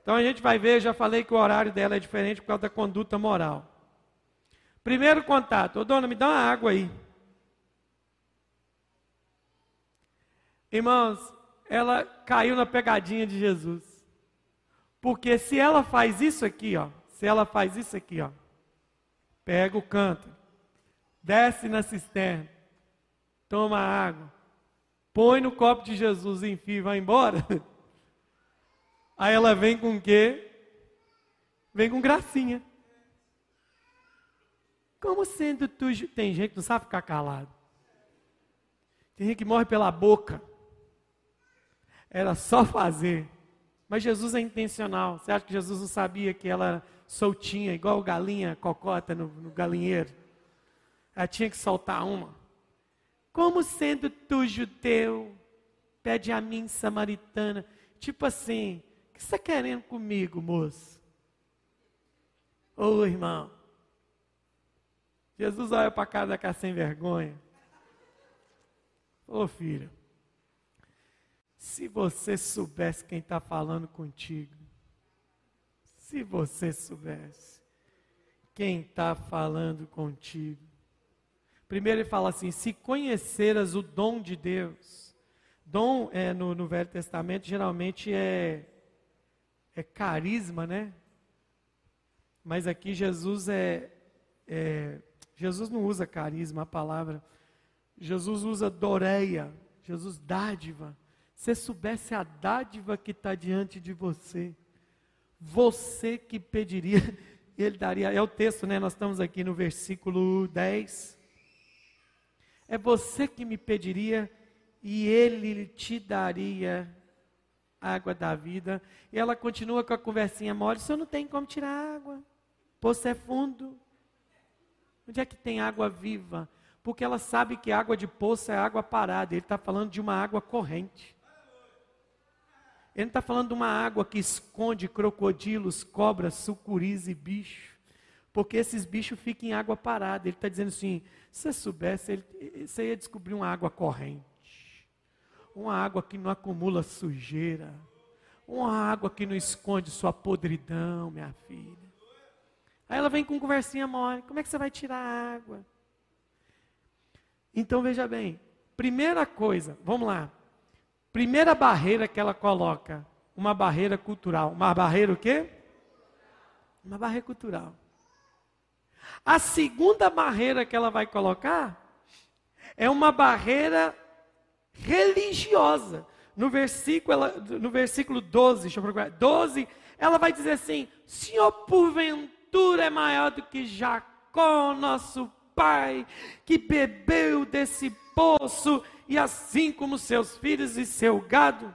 Então a gente vai ver, já falei que o horário dela é diferente por causa da conduta moral. Primeiro contato, ô dona, me dá uma água aí. Irmãos, ela caiu na pegadinha de Jesus. Porque se ela faz isso aqui, ó, se ela faz isso aqui, ó, pega o canto, desce na cisterna, toma água, põe no copo de Jesus, enfim, vai embora. Aí ela vem com o quê? Vem com gracinha. Como sendo tu. Tem gente que não sabe ficar calado. Tem gente que morre pela boca. Era só fazer. Mas Jesus é intencional. Você acha que Jesus não sabia que ela era soltinha, igual galinha cocota no, no galinheiro? Ela tinha que soltar uma. Como sendo tu judeu, pede a mim samaritana. Tipo assim, o que você está querendo comigo, moço? Ô irmão, Jesus olha para a cara daquela sem vergonha. Ô filho, se você soubesse quem está falando contigo, se você soubesse quem está falando contigo, Primeiro ele fala assim: se conheceras o dom de Deus. Dom é, no, no Velho Testamento geralmente é, é carisma, né? Mas aqui Jesus é, é, Jesus não usa carisma, a palavra. Jesus usa doreia, Jesus dádiva. Se soubesse a dádiva que está diante de você, você que pediria, ele daria. É o texto, né? Nós estamos aqui no versículo 10. É você que me pediria e ele te daria água da vida. E ela continua com a conversinha mole: o senhor não tem como tirar água. Poço é fundo. Onde é que tem água viva? Porque ela sabe que água de poço é água parada. Ele está falando de uma água corrente. Ele não está falando de uma água que esconde crocodilos, cobras, sucuris e bichos porque esses bichos ficam em água parada. Ele está dizendo assim: se você soubesse, ele, você ia descobrir uma água corrente, uma água que não acumula sujeira, uma água que não esconde sua podridão, minha filha. Aí ela vem com conversinha mole: como é que você vai tirar a água? Então veja bem, primeira coisa, vamos lá. Primeira barreira que ela coloca, uma barreira cultural. Uma barreira o quê? Uma barreira cultural. A segunda barreira que ela vai colocar é uma barreira religiosa. No versículo, ela, no versículo 12, deixa eu procurar, 12, ela vai dizer assim: Senhor, porventura é maior do que Jacó, nosso pai, que bebeu desse poço, e assim como seus filhos e seu gado.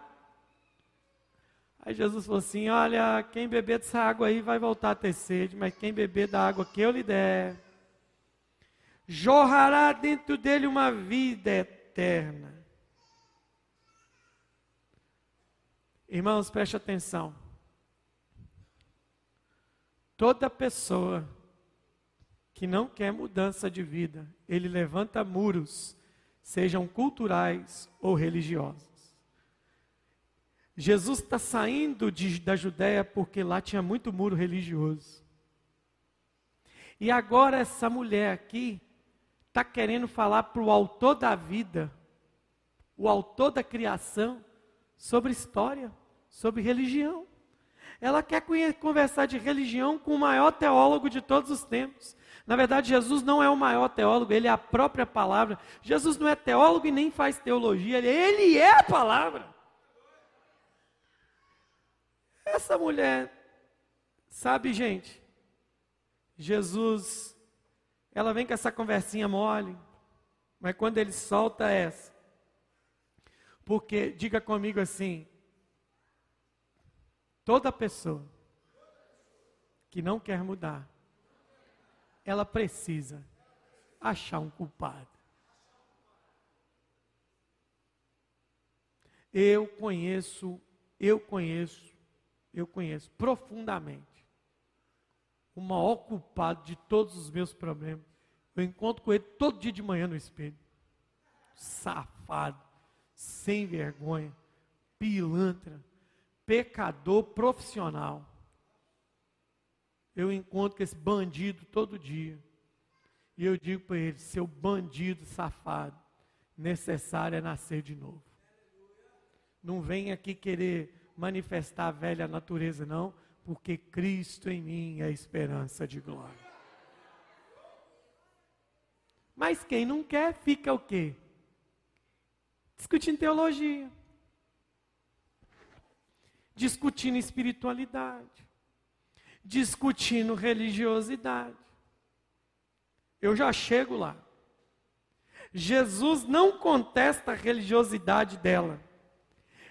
Aí Jesus falou assim: Olha, quem beber dessa água aí vai voltar a ter sede, mas quem beber da água que eu lhe der, jorrará dentro dele uma vida eterna. Irmãos, preste atenção. Toda pessoa que não quer mudança de vida, ele levanta muros, sejam culturais ou religiosos. Jesus está saindo de, da Judéia porque lá tinha muito muro religioso. E agora essa mulher aqui está querendo falar para o autor da vida, o autor da criação, sobre história, sobre religião. Ela quer conversar de religião com o maior teólogo de todos os tempos. Na verdade, Jesus não é o maior teólogo, ele é a própria palavra. Jesus não é teólogo e nem faz teologia, ele, é a palavra. Essa mulher, sabe, gente, Jesus, ela vem com essa conversinha mole, mas quando ele solta essa, porque, diga comigo assim, toda pessoa que não quer mudar, ela precisa achar um culpado. Eu conheço, eu conheço, eu conheço profundamente o maior culpado de todos os meus problemas. Eu encontro com ele todo dia de manhã no espelho. Safado, sem vergonha, pilantra, pecador profissional. Eu encontro com esse bandido todo dia. E eu digo para ele: seu bandido safado, necessário é nascer de novo. Não vem aqui querer manifestar a velha natureza, não porque Cristo em mim é a esperança de glória. Mas quem não quer, fica o quê? Discutindo teologia. Discutindo espiritualidade. Discutindo religiosidade. Eu já chego lá. Jesus não contesta a religiosidade dela.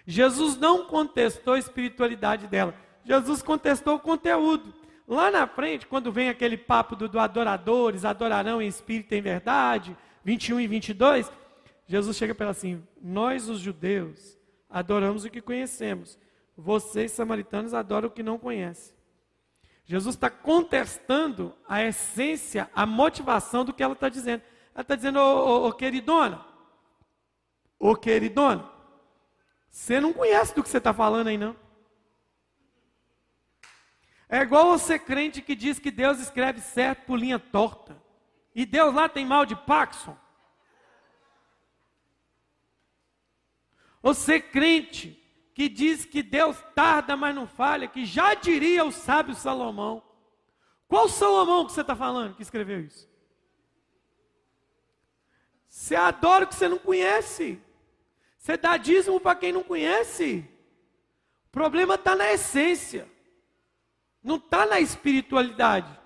Jesus não contestou a espiritualidade dela. Jesus contestou o conteúdo. Lá na frente, quando vem aquele papo do, do adoradores, adorarão em espírito e em verdade, 21 e 22, Jesus chega para ela assim: Nós, os judeus, adoramos o que conhecemos, vocês, samaritanos, adoram o que não conhecem. Jesus está contestando a essência, a motivação do que ela está dizendo. Ela está dizendo, ô, queridona, ô queridona, você não conhece do que você está falando aí, não. É igual você crente que diz que Deus escreve certo por linha torta. E Deus lá tem mal de Paxson. Você crente que diz que Deus tarda, mas não falha, que já diria o sábio Salomão. Qual Salomão que você está falando que escreveu isso? Você adora o que você não conhece. Você dá dízimo para quem não conhece. O problema está na essência. Não está na espiritualidade.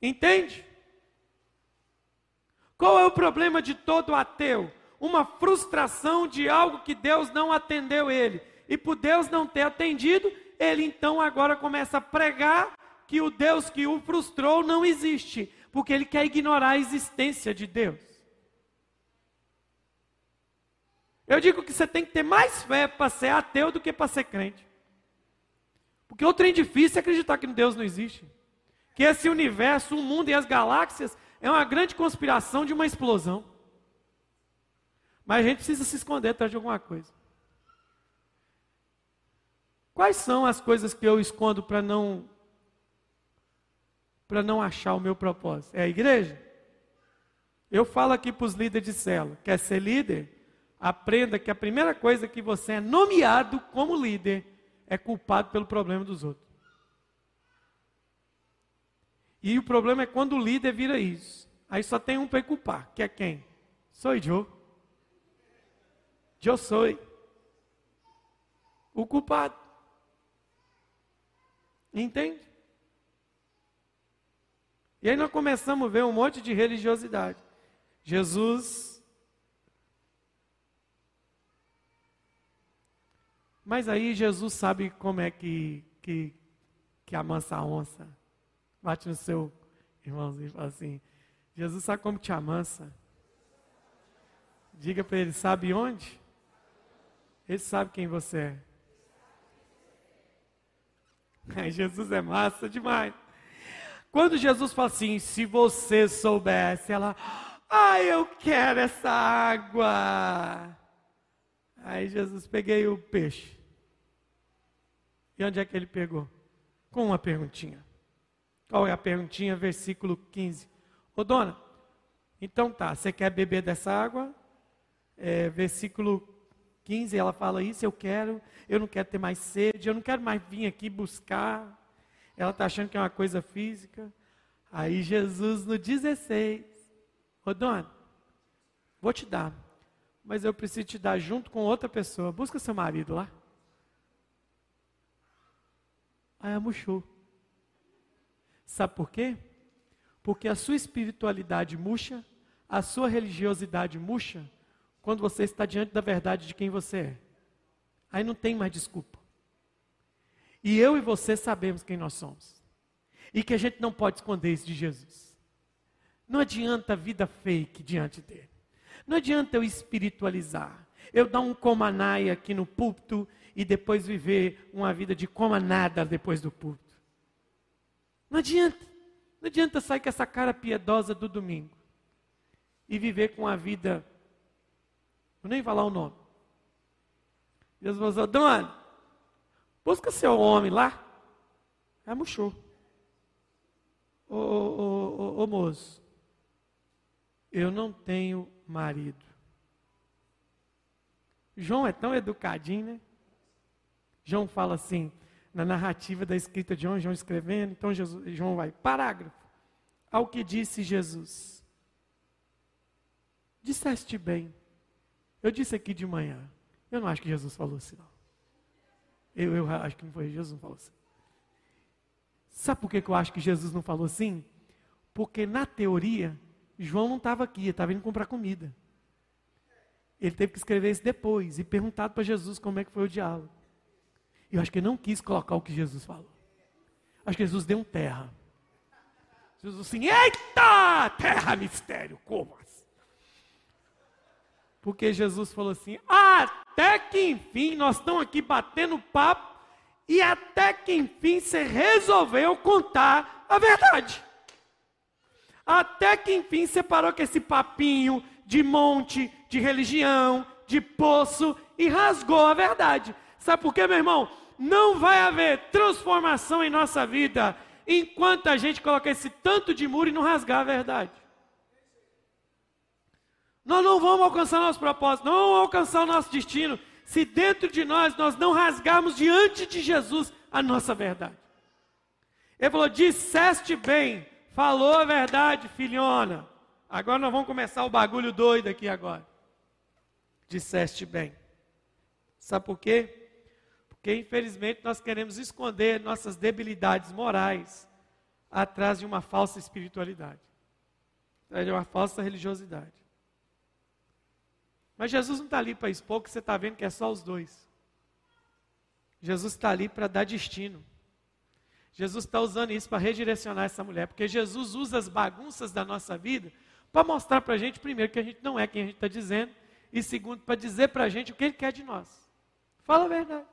Entende? Qual é o problema de todo ateu? Uma frustração de algo que Deus não atendeu ele. E por Deus não ter atendido, ele então agora começa a pregar que o Deus que o frustrou não existe, porque ele quer ignorar a existência de Deus. Eu digo que você tem que ter mais fé para ser ateu do que para ser crente. Porque o trem difícil é acreditar que Deus não existe. Que esse universo, o mundo e as galáxias é uma grande conspiração de uma explosão. Mas a gente precisa se esconder atrás de alguma coisa. Quais são as coisas que eu escondo para não para não achar o meu propósito? É a igreja? Eu falo aqui para os líderes de célula, quer ser líder? Aprenda que a primeira coisa que você é nomeado como líder é culpado pelo problema dos outros. E o problema é quando o líder vira isso. Aí só tem um para culpar, que é quem? Sou eu. Eu sou o culpado. Entende? E aí nós começamos a ver um monte de religiosidade. Jesus Mas aí Jesus sabe como é que, que, que amansa a onça. Bate no seu irmãozinho e fala assim: Jesus sabe como te amansa. Diga para ele: sabe onde? Ele sabe quem você é. Aí Jesus é massa demais. Quando Jesus fala assim: se você soubesse, ela, ah, eu quero essa água. Aí Jesus, peguei o peixe. E onde é que ele pegou? Com uma perguntinha. Qual é a perguntinha? Versículo 15. Ô dona, então tá, você quer beber dessa água? É, versículo 15, ela fala isso, eu quero, eu não quero ter mais sede, eu não quero mais vir aqui buscar. Ela está achando que é uma coisa física. Aí Jesus no 16, ô dona, vou te dar, mas eu preciso te dar junto com outra pessoa. Busca seu marido lá. Aí ela murchou. Sabe por quê? Porque a sua espiritualidade murcha, a sua religiosidade murcha, quando você está diante da verdade de quem você é. Aí não tem mais desculpa. E eu e você sabemos quem nós somos. E que a gente não pode esconder isso de Jesus. Não adianta vida fake diante dele. Não adianta eu espiritualizar. Eu dar um comanai aqui no púlpito e depois viver uma vida de coma nada depois do púlpito. Não adianta. Não adianta sair com essa cara piedosa do domingo e viver com a vida. Vou nem falar o nome. Jesus falou: Dona, busca seu homem lá. É murchou. Ô, ô, ô, ô, moço, eu não tenho marido. João é tão educadinho, né? João fala assim, na narrativa da escrita de João, João escrevendo, então Jesus, João vai, parágrafo, ao que disse Jesus. Disseste bem. Eu disse aqui de manhã. Eu não acho que Jesus falou assim, não. Eu, eu acho que não foi Jesus não falou assim. Sabe por que, que eu acho que Jesus não falou assim? Porque na teoria, João não estava aqui, estava indo comprar comida. Ele teve que escrever isso depois e perguntado para Jesus como é que foi o diálogo. Eu acho que ele não quis colocar o que Jesus falou. Acho que Jesus deu um terra. Jesus assim, eita, terra mistério, como assim? Porque Jesus falou assim, até que enfim nós estamos aqui batendo papo e até que enfim você resolveu contar a verdade. Até que enfim você parou com esse papinho de monte, de religião, de poço e rasgou a verdade. Sabe por quê, meu irmão? Não vai haver transformação em nossa vida enquanto a gente colocar esse tanto de muro e não rasgar a verdade. Nós não vamos alcançar nosso propósito, não vamos alcançar o nosso destino, se dentro de nós nós não rasgarmos diante de Jesus a nossa verdade. Ele falou: disseste bem, falou a verdade, filhona. Agora nós vamos começar o bagulho doido aqui agora. Disseste bem. Sabe por quê? Porque infelizmente nós queremos esconder nossas debilidades morais atrás de uma falsa espiritualidade, atrás de uma falsa religiosidade. Mas Jesus não está ali para expor que você está vendo que é só os dois. Jesus está ali para dar destino. Jesus está usando isso para redirecionar essa mulher, porque Jesus usa as bagunças da nossa vida para mostrar para a gente, primeiro, que a gente não é quem a gente está dizendo, e segundo, para dizer para a gente o que Ele quer de nós. Fala a verdade.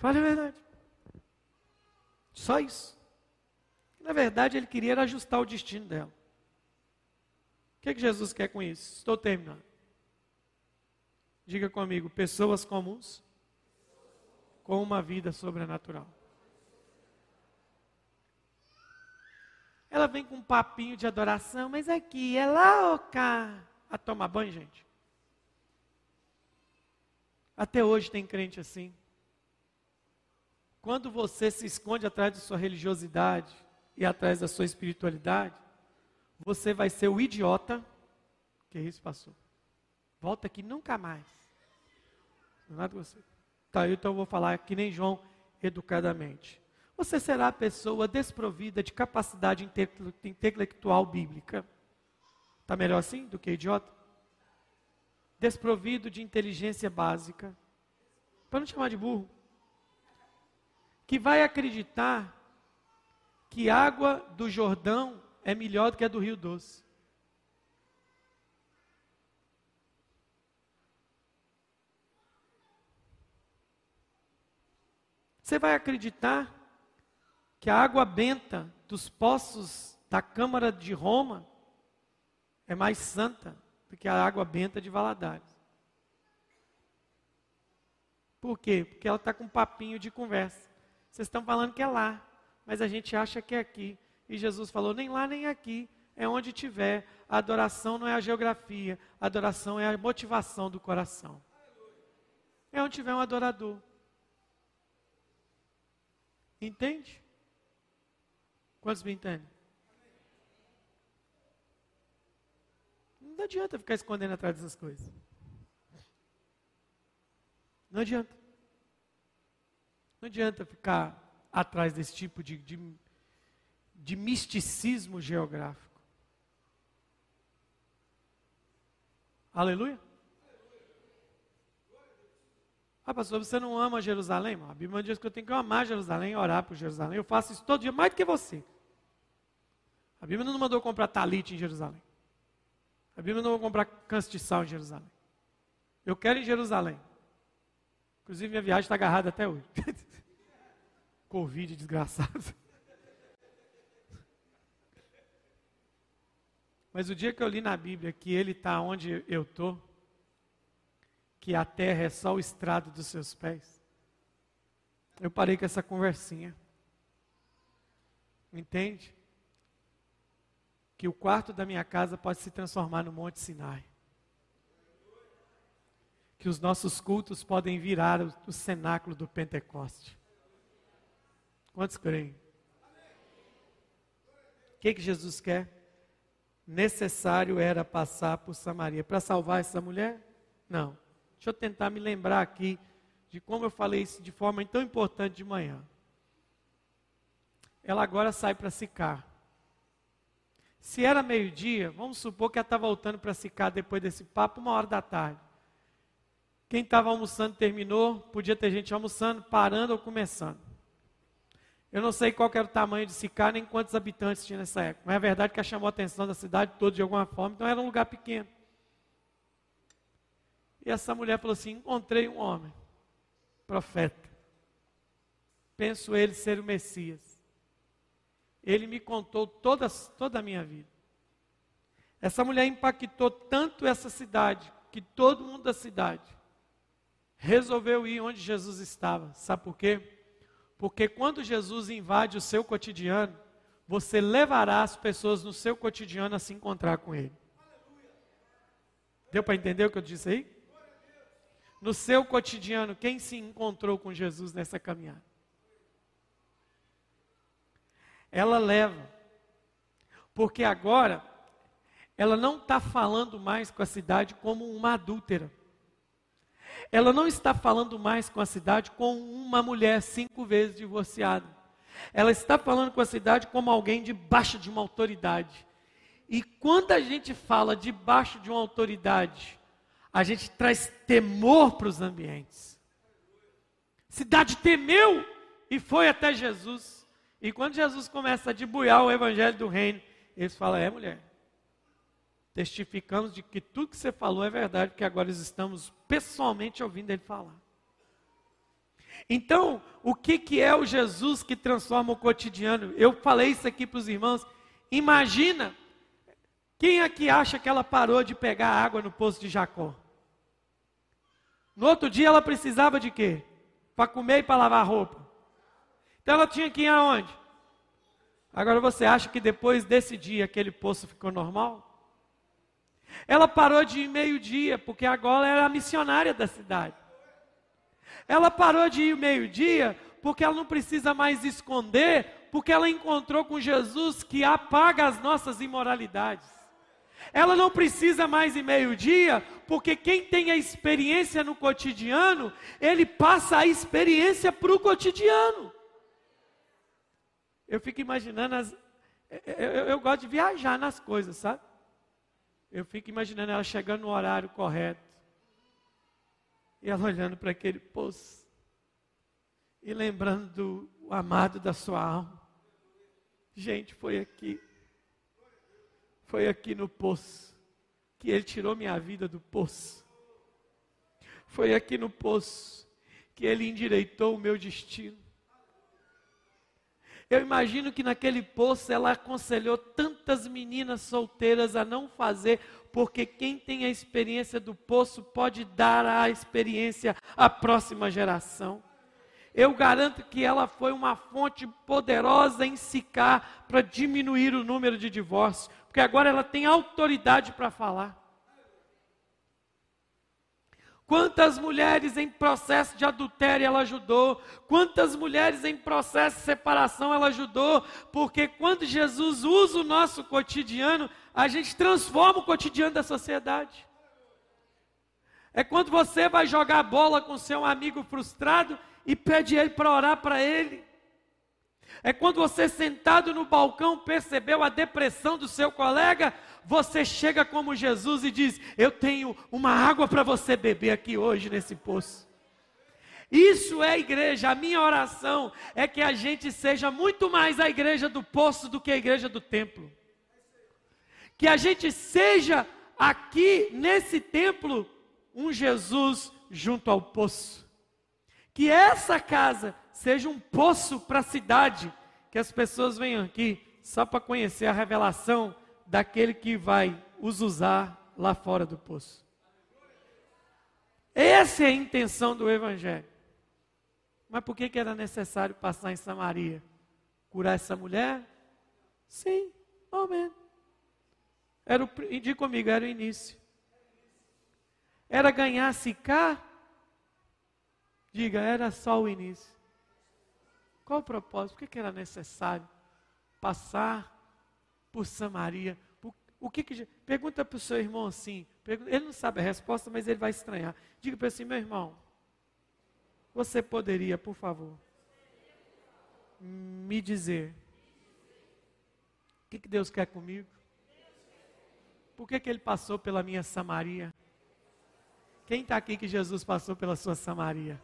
Fale a verdade. Só isso. Na verdade, ele queria ajustar o destino dela. Que, é que Jesus quer com isso? Estou terminando. Diga comigo: pessoas comuns com uma vida sobrenatural. Ela vem com um papinho de adoração, mas aqui, é lá ou cá? A tomar banho, gente. Até hoje tem crente assim. Quando você se esconde atrás de sua religiosidade e atrás da sua espiritualidade, você vai ser o idiota. Que isso, passou? Volta aqui nunca mais. Não é nada você. Tá, então eu vou falar que nem João educadamente. Você será a pessoa desprovida de capacidade intelectual bíblica. Está melhor assim do que idiota? Desprovido de inteligência básica. Para não chamar de burro que vai acreditar que água do Jordão é melhor do que a do Rio Doce. Você vai acreditar que a água benta dos poços da Câmara de Roma é mais santa do que a água benta de Valadares. Por quê? Porque ela está com papinho de conversa. Vocês estão falando que é lá, mas a gente acha que é aqui. E Jesus falou: nem lá nem aqui, é onde tiver. A adoração não é a geografia, a adoração é a motivação do coração. É onde tiver um adorador. Entende? Quantos me entendem? Não adianta ficar escondendo atrás dessas coisas. Não adianta. Não adianta ficar atrás desse tipo de, de, de misticismo geográfico. Aleluia? Ah, pastor, você não ama Jerusalém? A Bíblia diz que eu tenho que amar Jerusalém, orar por Jerusalém. Eu faço isso todo dia, mais do que você. A Bíblia não mandou comprar talite em Jerusalém. A Bíblia não mandou comprar castiçal em Jerusalém. Eu quero em Jerusalém. Inclusive, minha viagem está agarrada até hoje. Covid desgraçado. Mas o dia que eu li na Bíblia que ele está onde eu estou, que a terra é só o estrado dos seus pés, eu parei com essa conversinha. Entende? Que o quarto da minha casa pode se transformar no Monte Sinai que os nossos cultos podem virar o, o cenáculo do Pentecoste. Quantos creem? O que, que Jesus quer? Necessário era passar por Samaria. Para salvar essa mulher? Não. Deixa eu tentar me lembrar aqui de como eu falei isso de forma tão importante de manhã. Ela agora sai para Sicar. Se era meio-dia, vamos supor que ela está voltando para Sicar depois desse papo, uma hora da tarde. Quem estava almoçando terminou, podia ter gente almoçando, parando ou começando. Eu não sei qual era o tamanho de Sicá, nem quantos habitantes tinha nessa época, mas é verdade que chamou a atenção da cidade toda de alguma forma, então era um lugar pequeno. E essa mulher falou assim: Encontrei um homem, profeta. Penso ele ser o Messias. Ele me contou toda, toda a minha vida. Essa mulher impactou tanto essa cidade, que todo mundo da cidade resolveu ir onde Jesus estava. Sabe por quê? Porque quando Jesus invade o seu cotidiano, você levará as pessoas no seu cotidiano a se encontrar com Ele. Deu para entender o que eu disse aí? No seu cotidiano, quem se encontrou com Jesus nessa caminhada? Ela leva. Porque agora, ela não está falando mais com a cidade como uma adúltera. Ela não está falando mais com a cidade como uma mulher cinco vezes divorciada. Ela está falando com a cidade como alguém debaixo de uma autoridade. E quando a gente fala debaixo de uma autoridade, a gente traz temor para os ambientes. Cidade temeu e foi até Jesus. E quando Jesus começa a debuiar o evangelho do reino, eles falam: É, mulher, testificamos de que tudo que você falou é verdade, porque agora estamos pessoalmente ouvindo ele falar. Então, o que, que é o Jesus que transforma o cotidiano? Eu falei isso aqui para os irmãos. Imagina, quem aqui acha que ela parou de pegar água no poço de Jacó? No outro dia ela precisava de quê? Para comer e para lavar roupa. Então ela tinha que ir aonde? Agora você acha que depois desse dia aquele poço ficou normal? Ela parou de ir meio-dia, porque agora era a missionária da cidade. Ela parou de ir meio-dia, porque ela não precisa mais esconder, porque ela encontrou com Jesus que apaga as nossas imoralidades. Ela não precisa mais ir meio-dia, porque quem tem a experiência no cotidiano, ele passa a experiência para o cotidiano. Eu fico imaginando, as, eu, eu, eu gosto de viajar nas coisas, sabe? Eu fico imaginando ela chegando no horário correto. E ela olhando para aquele poço. E lembrando do amado da sua alma. Gente, foi aqui. Foi aqui no poço. Que ele tirou minha vida do poço. Foi aqui no poço. Que ele endireitou o meu destino. Eu imagino que naquele poço ela aconselhou tantas meninas solteiras a não fazer, porque quem tem a experiência do poço pode dar a experiência à próxima geração. Eu garanto que ela foi uma fonte poderosa em Sicar para diminuir o número de divórcios, porque agora ela tem autoridade para falar. Quantas mulheres em processo de adultério ela ajudou? Quantas mulheres em processo de separação ela ajudou? Porque quando Jesus usa o nosso cotidiano, a gente transforma o cotidiano da sociedade. É quando você vai jogar bola com seu amigo frustrado e pede ele para orar para ele. É quando você sentado no balcão percebeu a depressão do seu colega, você chega como Jesus e diz: Eu tenho uma água para você beber aqui hoje nesse poço. Isso é igreja. A minha oração é que a gente seja muito mais a igreja do poço do que a igreja do templo. Que a gente seja aqui nesse templo um Jesus junto ao poço. Que essa casa seja um poço para a cidade, que as pessoas venham aqui só para conhecer a revelação daquele que vai os usar lá fora do poço. Essa é a intenção do Evangelho. Mas por que, que era necessário passar em Samaria? Curar essa mulher? Sim, amém. Era o, diga comigo, era o início. Era ganhar Sicá? Diga, era só o início. Qual o propósito? Por que, que era necessário passar por Samaria. O que que pergunta para o seu irmão assim? Pergunta, ele não sabe a resposta, mas ele vai estranhar. Diga para ele assim, meu irmão, você poderia, por favor, me dizer o que, que Deus quer comigo? Por que, que ele passou pela minha Samaria? Quem está aqui que Jesus passou pela sua Samaria?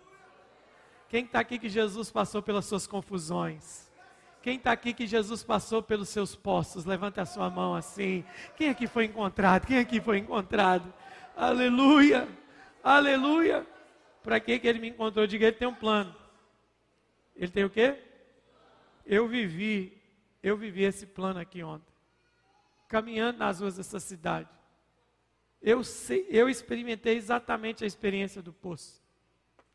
Quem está aqui que Jesus passou pelas suas confusões? Quem está aqui que Jesus passou pelos seus postos? Levanta a sua mão assim. Quem aqui foi encontrado? Quem aqui foi encontrado? Aleluia! Aleluia! Para que ele me encontrou? Diga, ele tem um plano. Ele tem o quê? Eu vivi, eu vivi esse plano aqui ontem. Caminhando nas ruas dessa cidade. Eu, sei, eu experimentei exatamente a experiência do poço.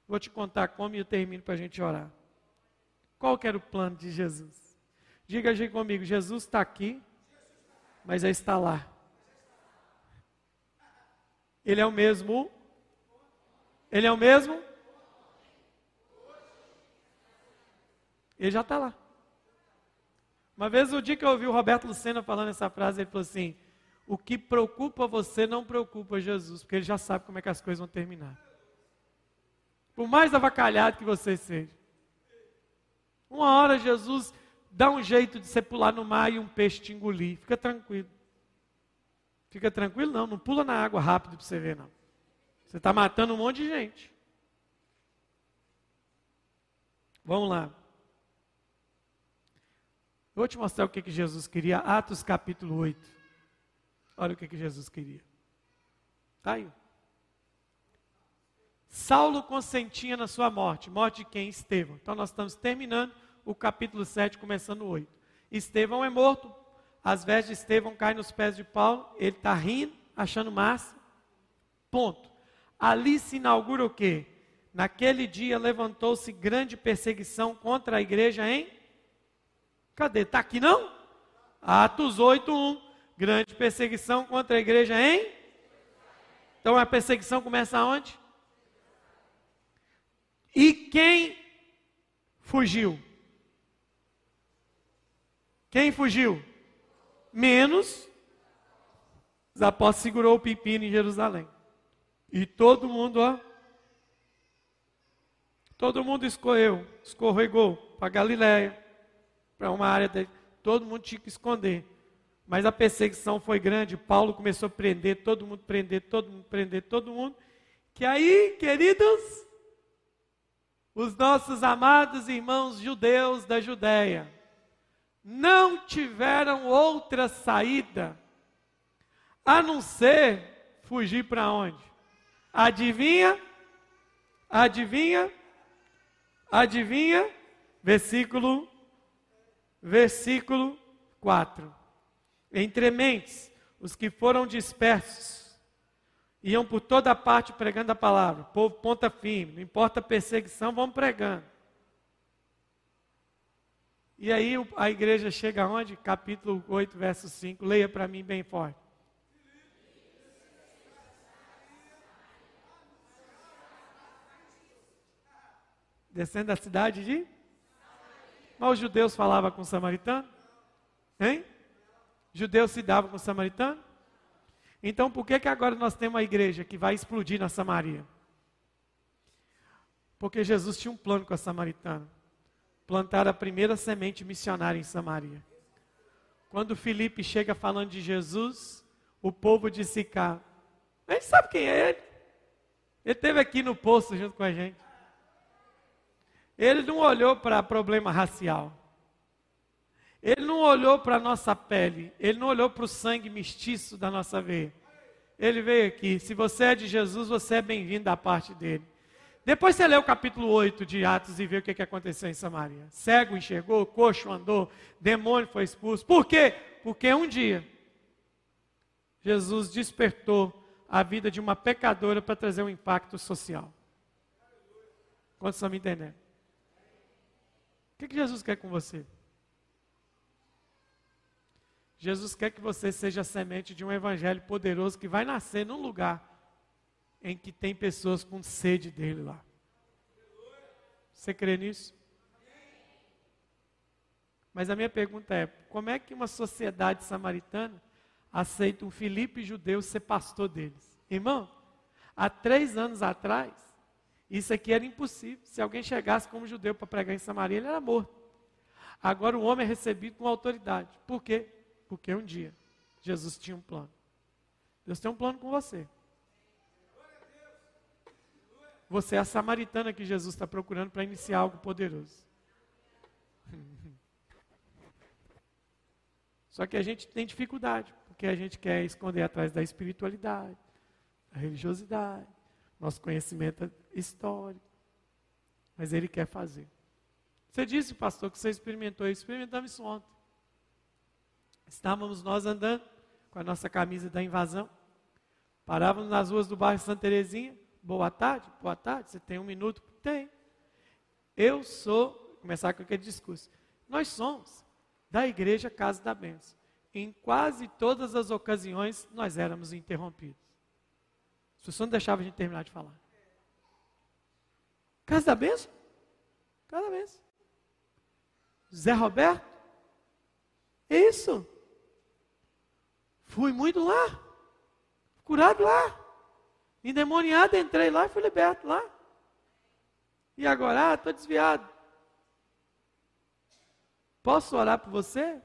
Vou te contar como e eu termino para a gente orar. Qual que era o plano de Jesus? Diga comigo, Jesus está aqui, mas já está lá. Ele é o mesmo? Ele é o mesmo? Ele já está lá. Uma vez, o dia que eu ouvi o Roberto Lucena falando essa frase, ele falou assim: O que preocupa você não preocupa Jesus, porque ele já sabe como é que as coisas vão terminar. Por mais avacalhado que você seja. Uma hora Jesus dá um jeito de você pular no mar e um peixe te engolir. Fica tranquilo. Fica tranquilo, não. Não pula na água rápido para você ver, não. Você está matando um monte de gente. Vamos lá. Eu vou te mostrar o que, que Jesus queria. Atos capítulo 8. Olha o que, que Jesus queria. Está aí. Saulo consentia na sua morte. Morte de quem? Estevão. Então nós estamos terminando o capítulo 7, começando o 8. Estevão é morto. As vestes de Estevão caem nos pés de Paulo. Ele está rindo, achando massa. Ponto. Ali se inaugura o quê? Naquele dia levantou-se grande perseguição contra a igreja em. Cadê? Está aqui não? Atos 8, 1. Grande perseguição contra a igreja em. Então a perseguição começa aonde? E quem fugiu? Quem fugiu? Menos os apóstolos segurou o pepino em Jerusalém. E todo mundo, ó. Todo mundo escorreu, escorregou para Galiléia, para uma área de, todo mundo tinha que esconder. Mas a perseguição foi grande, Paulo começou a prender, todo mundo prender, todo mundo prender, todo mundo. Que aí, queridos, os nossos amados irmãos judeus da Judéia não tiveram outra saída a não ser fugir para onde? Adivinha? Adivinha? Adivinha? Versículo versículo 4. Entre mentes, os que foram dispersos iam por toda parte pregando a palavra. O povo ponta firme, não importa a perseguição, vão pregando. E aí a igreja chega aonde? Capítulo 8, verso 5. Leia para mim bem forte. Descendo da cidade de? Mas os judeus falavam com o samaritano? Hein? Judeus se davam com o samaritano? Então por que, que agora nós temos uma igreja que vai explodir na Samaria? Porque Jesus tinha um plano com a samaritana plantar a primeira semente missionária em Samaria. Quando Felipe chega falando de Jesus, o povo de Sicá, a gente sabe quem é ele. Ele esteve aqui no poço junto com a gente. Ele não olhou para problema racial. Ele não olhou para a nossa pele. Ele não olhou para o sangue mestiço da nossa veia. Ele veio aqui. Se você é de Jesus, você é bem-vindo da parte dele. Depois você lê o capítulo 8 de Atos e vê o que, aconteceu em Samaria. Cego enxergou, coxo andou, demônio foi expulso. Por quê? Porque um dia Jesus despertou a vida de uma pecadora para trazer um impacto social. Quantos estão me entendendo? O que Jesus quer com você? Jesus quer que você seja semente de um evangelho poderoso que vai nascer num lugar em que tem pessoas com sede dele lá. Você crê nisso? Mas a minha pergunta é: como é que uma sociedade samaritana aceita um Filipe judeu ser pastor deles? Irmão, há três anos atrás, isso aqui era impossível. Se alguém chegasse como judeu para pregar em Samaria, ele era morto. Agora o homem é recebido com autoridade. Por quê? Porque um dia Jesus tinha um plano. Deus tem um plano com você. Você é a samaritana que Jesus está procurando para iniciar algo poderoso. Só que a gente tem dificuldade, porque a gente quer esconder atrás da espiritualidade, da religiosidade, nosso conhecimento histórico. Mas ele quer fazer. Você disse, pastor, que você experimentou isso. Experimentamos isso ontem. Estávamos nós andando com a nossa camisa da invasão. Parávamos nas ruas do bairro Santa Terezinha. Boa tarde, boa tarde, você tem um minuto? Tem. Eu sou, começar com aquele discurso. Nós somos da igreja Casa da Bênção. Em quase todas as ocasiões nós éramos interrompidos. As pessoas não deixavam a gente terminar de falar. Casa da Bênção? Casa da Bênção. Zé Roberto? Isso. Fui muito lá. Curado lá. Endemoniado, entrei lá e fui liberto lá. E agora, ah, estou desviado. Posso orar por você?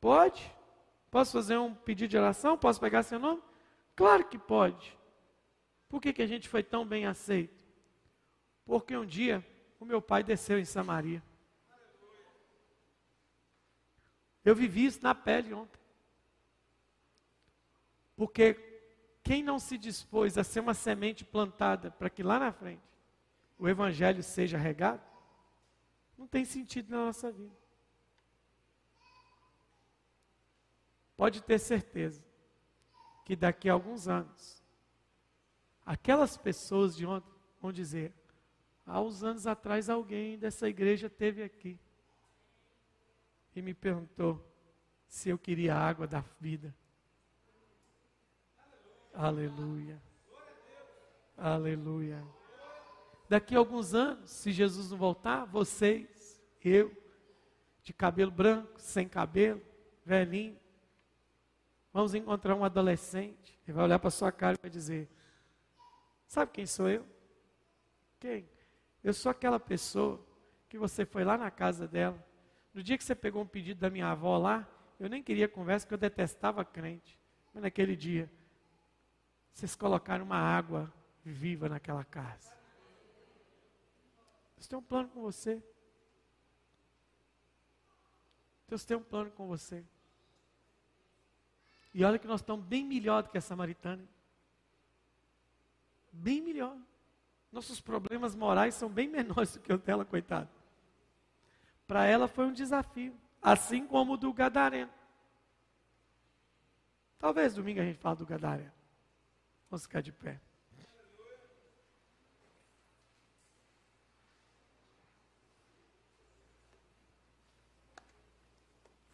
Pode. Posso fazer um pedido de oração? Posso pegar seu nome? Claro que pode. Por que, que a gente foi tão bem aceito? Porque um dia o meu pai desceu em Samaria. Eu vivi isso na pele ontem. Porque quem não se dispôs a ser uma semente plantada para que lá na frente o evangelho seja regado, não tem sentido na nossa vida. Pode ter certeza que daqui a alguns anos, aquelas pessoas de ontem vão dizer: há uns anos atrás alguém dessa igreja teve aqui e me perguntou se eu queria a água da vida. Aleluia. Aleluia. Daqui a alguns anos, se Jesus não voltar, vocês, eu, de cabelo branco, sem cabelo, velhinho, vamos encontrar um adolescente e vai olhar para sua cara e vai dizer: Sabe quem sou eu? Quem? Eu sou aquela pessoa que você foi lá na casa dela. No dia que você pegou um pedido da minha avó lá, eu nem queria conversa, porque eu detestava crente. Mas naquele dia, vocês colocaram uma água viva naquela casa. Deus tem um plano com você. Deus tem um plano com você. E olha que nós estamos bem melhor do que a samaritana. Bem melhor. Nossos problemas morais são bem menores do que o dela, coitado. Para ela foi um desafio. assim como o do Gadareno. Talvez domingo a gente fale do Gadareno. Vamos ficar de pé.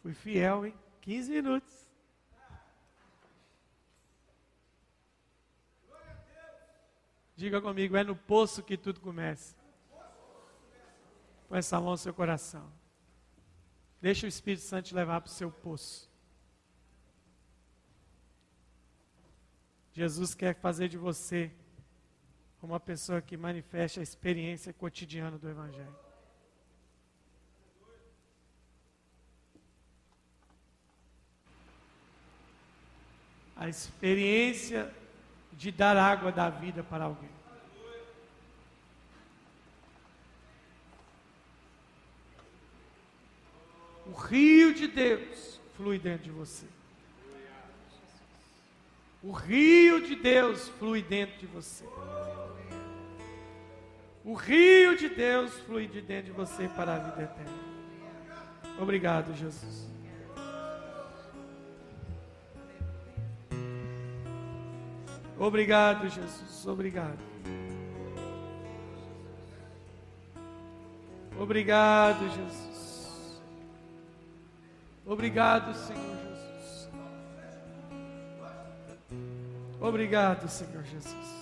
Fui fiel, hein? 15 minutos. Diga comigo, é no poço que tudo começa. Põe essa mão no seu coração. Deixa o Espírito Santo te levar para o seu poço. Jesus quer fazer de você uma pessoa que manifeste a experiência cotidiana do Evangelho. A experiência de dar água da vida para alguém. O rio de Deus flui dentro de você. O rio de Deus flui dentro de você. O rio de Deus flui de dentro de você para a vida eterna. Obrigado, Jesus. Obrigado, Jesus. Obrigado. Obrigado, Jesus. Obrigado, Senhor Jesus. Obrigado, Senhor Jesus.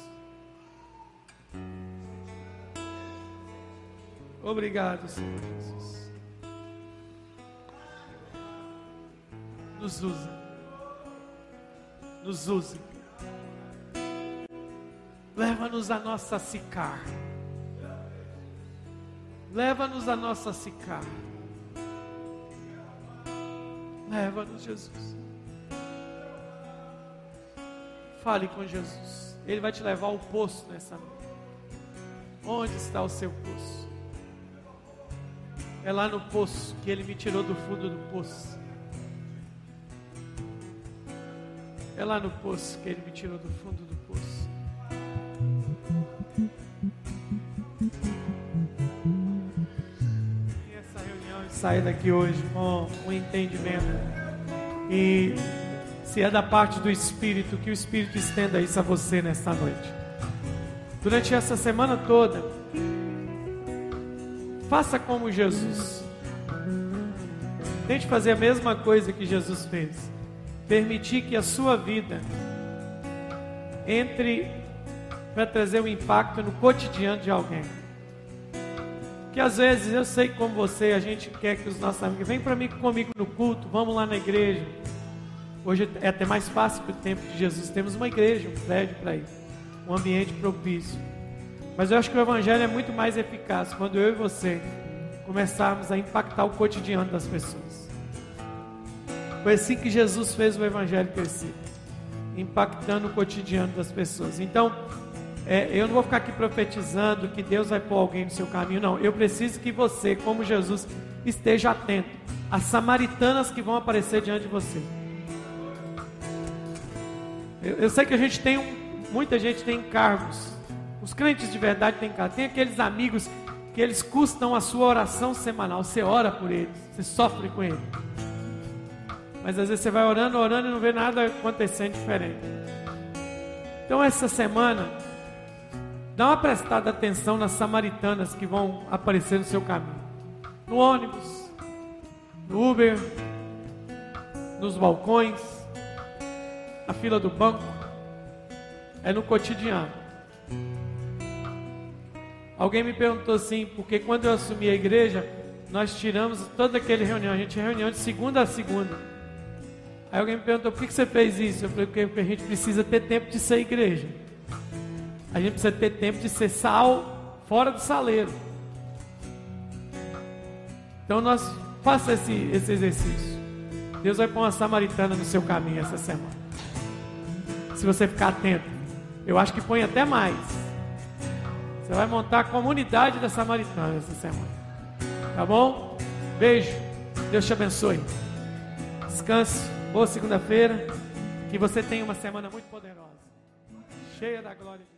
Obrigado, Senhor Jesus. Nos use. Nos use. Leva-nos a nossa sicar. Leva-nos a nossa sicar. Leva-nos, Jesus. Fale com Jesus. Ele vai te levar ao poço nessa noite. Onde está o seu poço? É lá no poço que ele me tirou do fundo do poço. É lá no poço que ele me tirou do fundo do poço. sair daqui hoje com um entendimento. E se é da parte do Espírito, que o Espírito estenda isso a você nesta noite. Durante essa semana toda, faça como Jesus. Tente fazer a mesma coisa que Jesus fez. Permitir que a sua vida entre para trazer um impacto no cotidiano de alguém. Que às vezes eu sei como você, a gente quer que os nossos amigos vem para mim comigo no culto, vamos lá na igreja. Hoje é até mais fácil que o tempo de Jesus. Temos uma igreja, um prédio para ir, um ambiente propício. Mas eu acho que o evangelho é muito mais eficaz quando eu e você começarmos a impactar o cotidiano das pessoas. Foi assim que Jesus fez o evangelho crescer, impactando o cotidiano das pessoas. Então, é, eu não vou ficar aqui profetizando que Deus vai pôr alguém no seu caminho, não. Eu preciso que você, como Jesus, esteja atento às samaritanas que vão aparecer diante de você. Eu, eu sei que a gente tem um, muita gente tem cargos. Os crentes de verdade têm cargos. Tem aqueles amigos que eles custam a sua oração semanal. Você ora por eles, você sofre com eles. Mas às vezes você vai orando, orando e não vê nada acontecendo diferente. Então essa semana Dá uma prestada atenção nas samaritanas que vão aparecer no seu caminho. No ônibus, no Uber, nos balcões, na fila do banco. É no cotidiano. Alguém me perguntou assim, porque quando eu assumi a igreja, nós tiramos toda aquela reunião, a gente tinha reunião de segunda a segunda. Aí alguém me perguntou, por que você fez isso? Eu falei, porque a gente precisa ter tempo de ser igreja. A gente precisa ter tempo de ser sal fora do saleiro. Então nós faça esse, esse exercício. Deus vai pôr uma samaritana no seu caminho essa semana. Se você ficar atento. Eu acho que põe até mais. Você vai montar a comunidade da samaritana essa semana. Tá bom? Beijo. Deus te abençoe. Descanse. Boa segunda-feira. Que você tenha uma semana muito poderosa. Cheia da glória de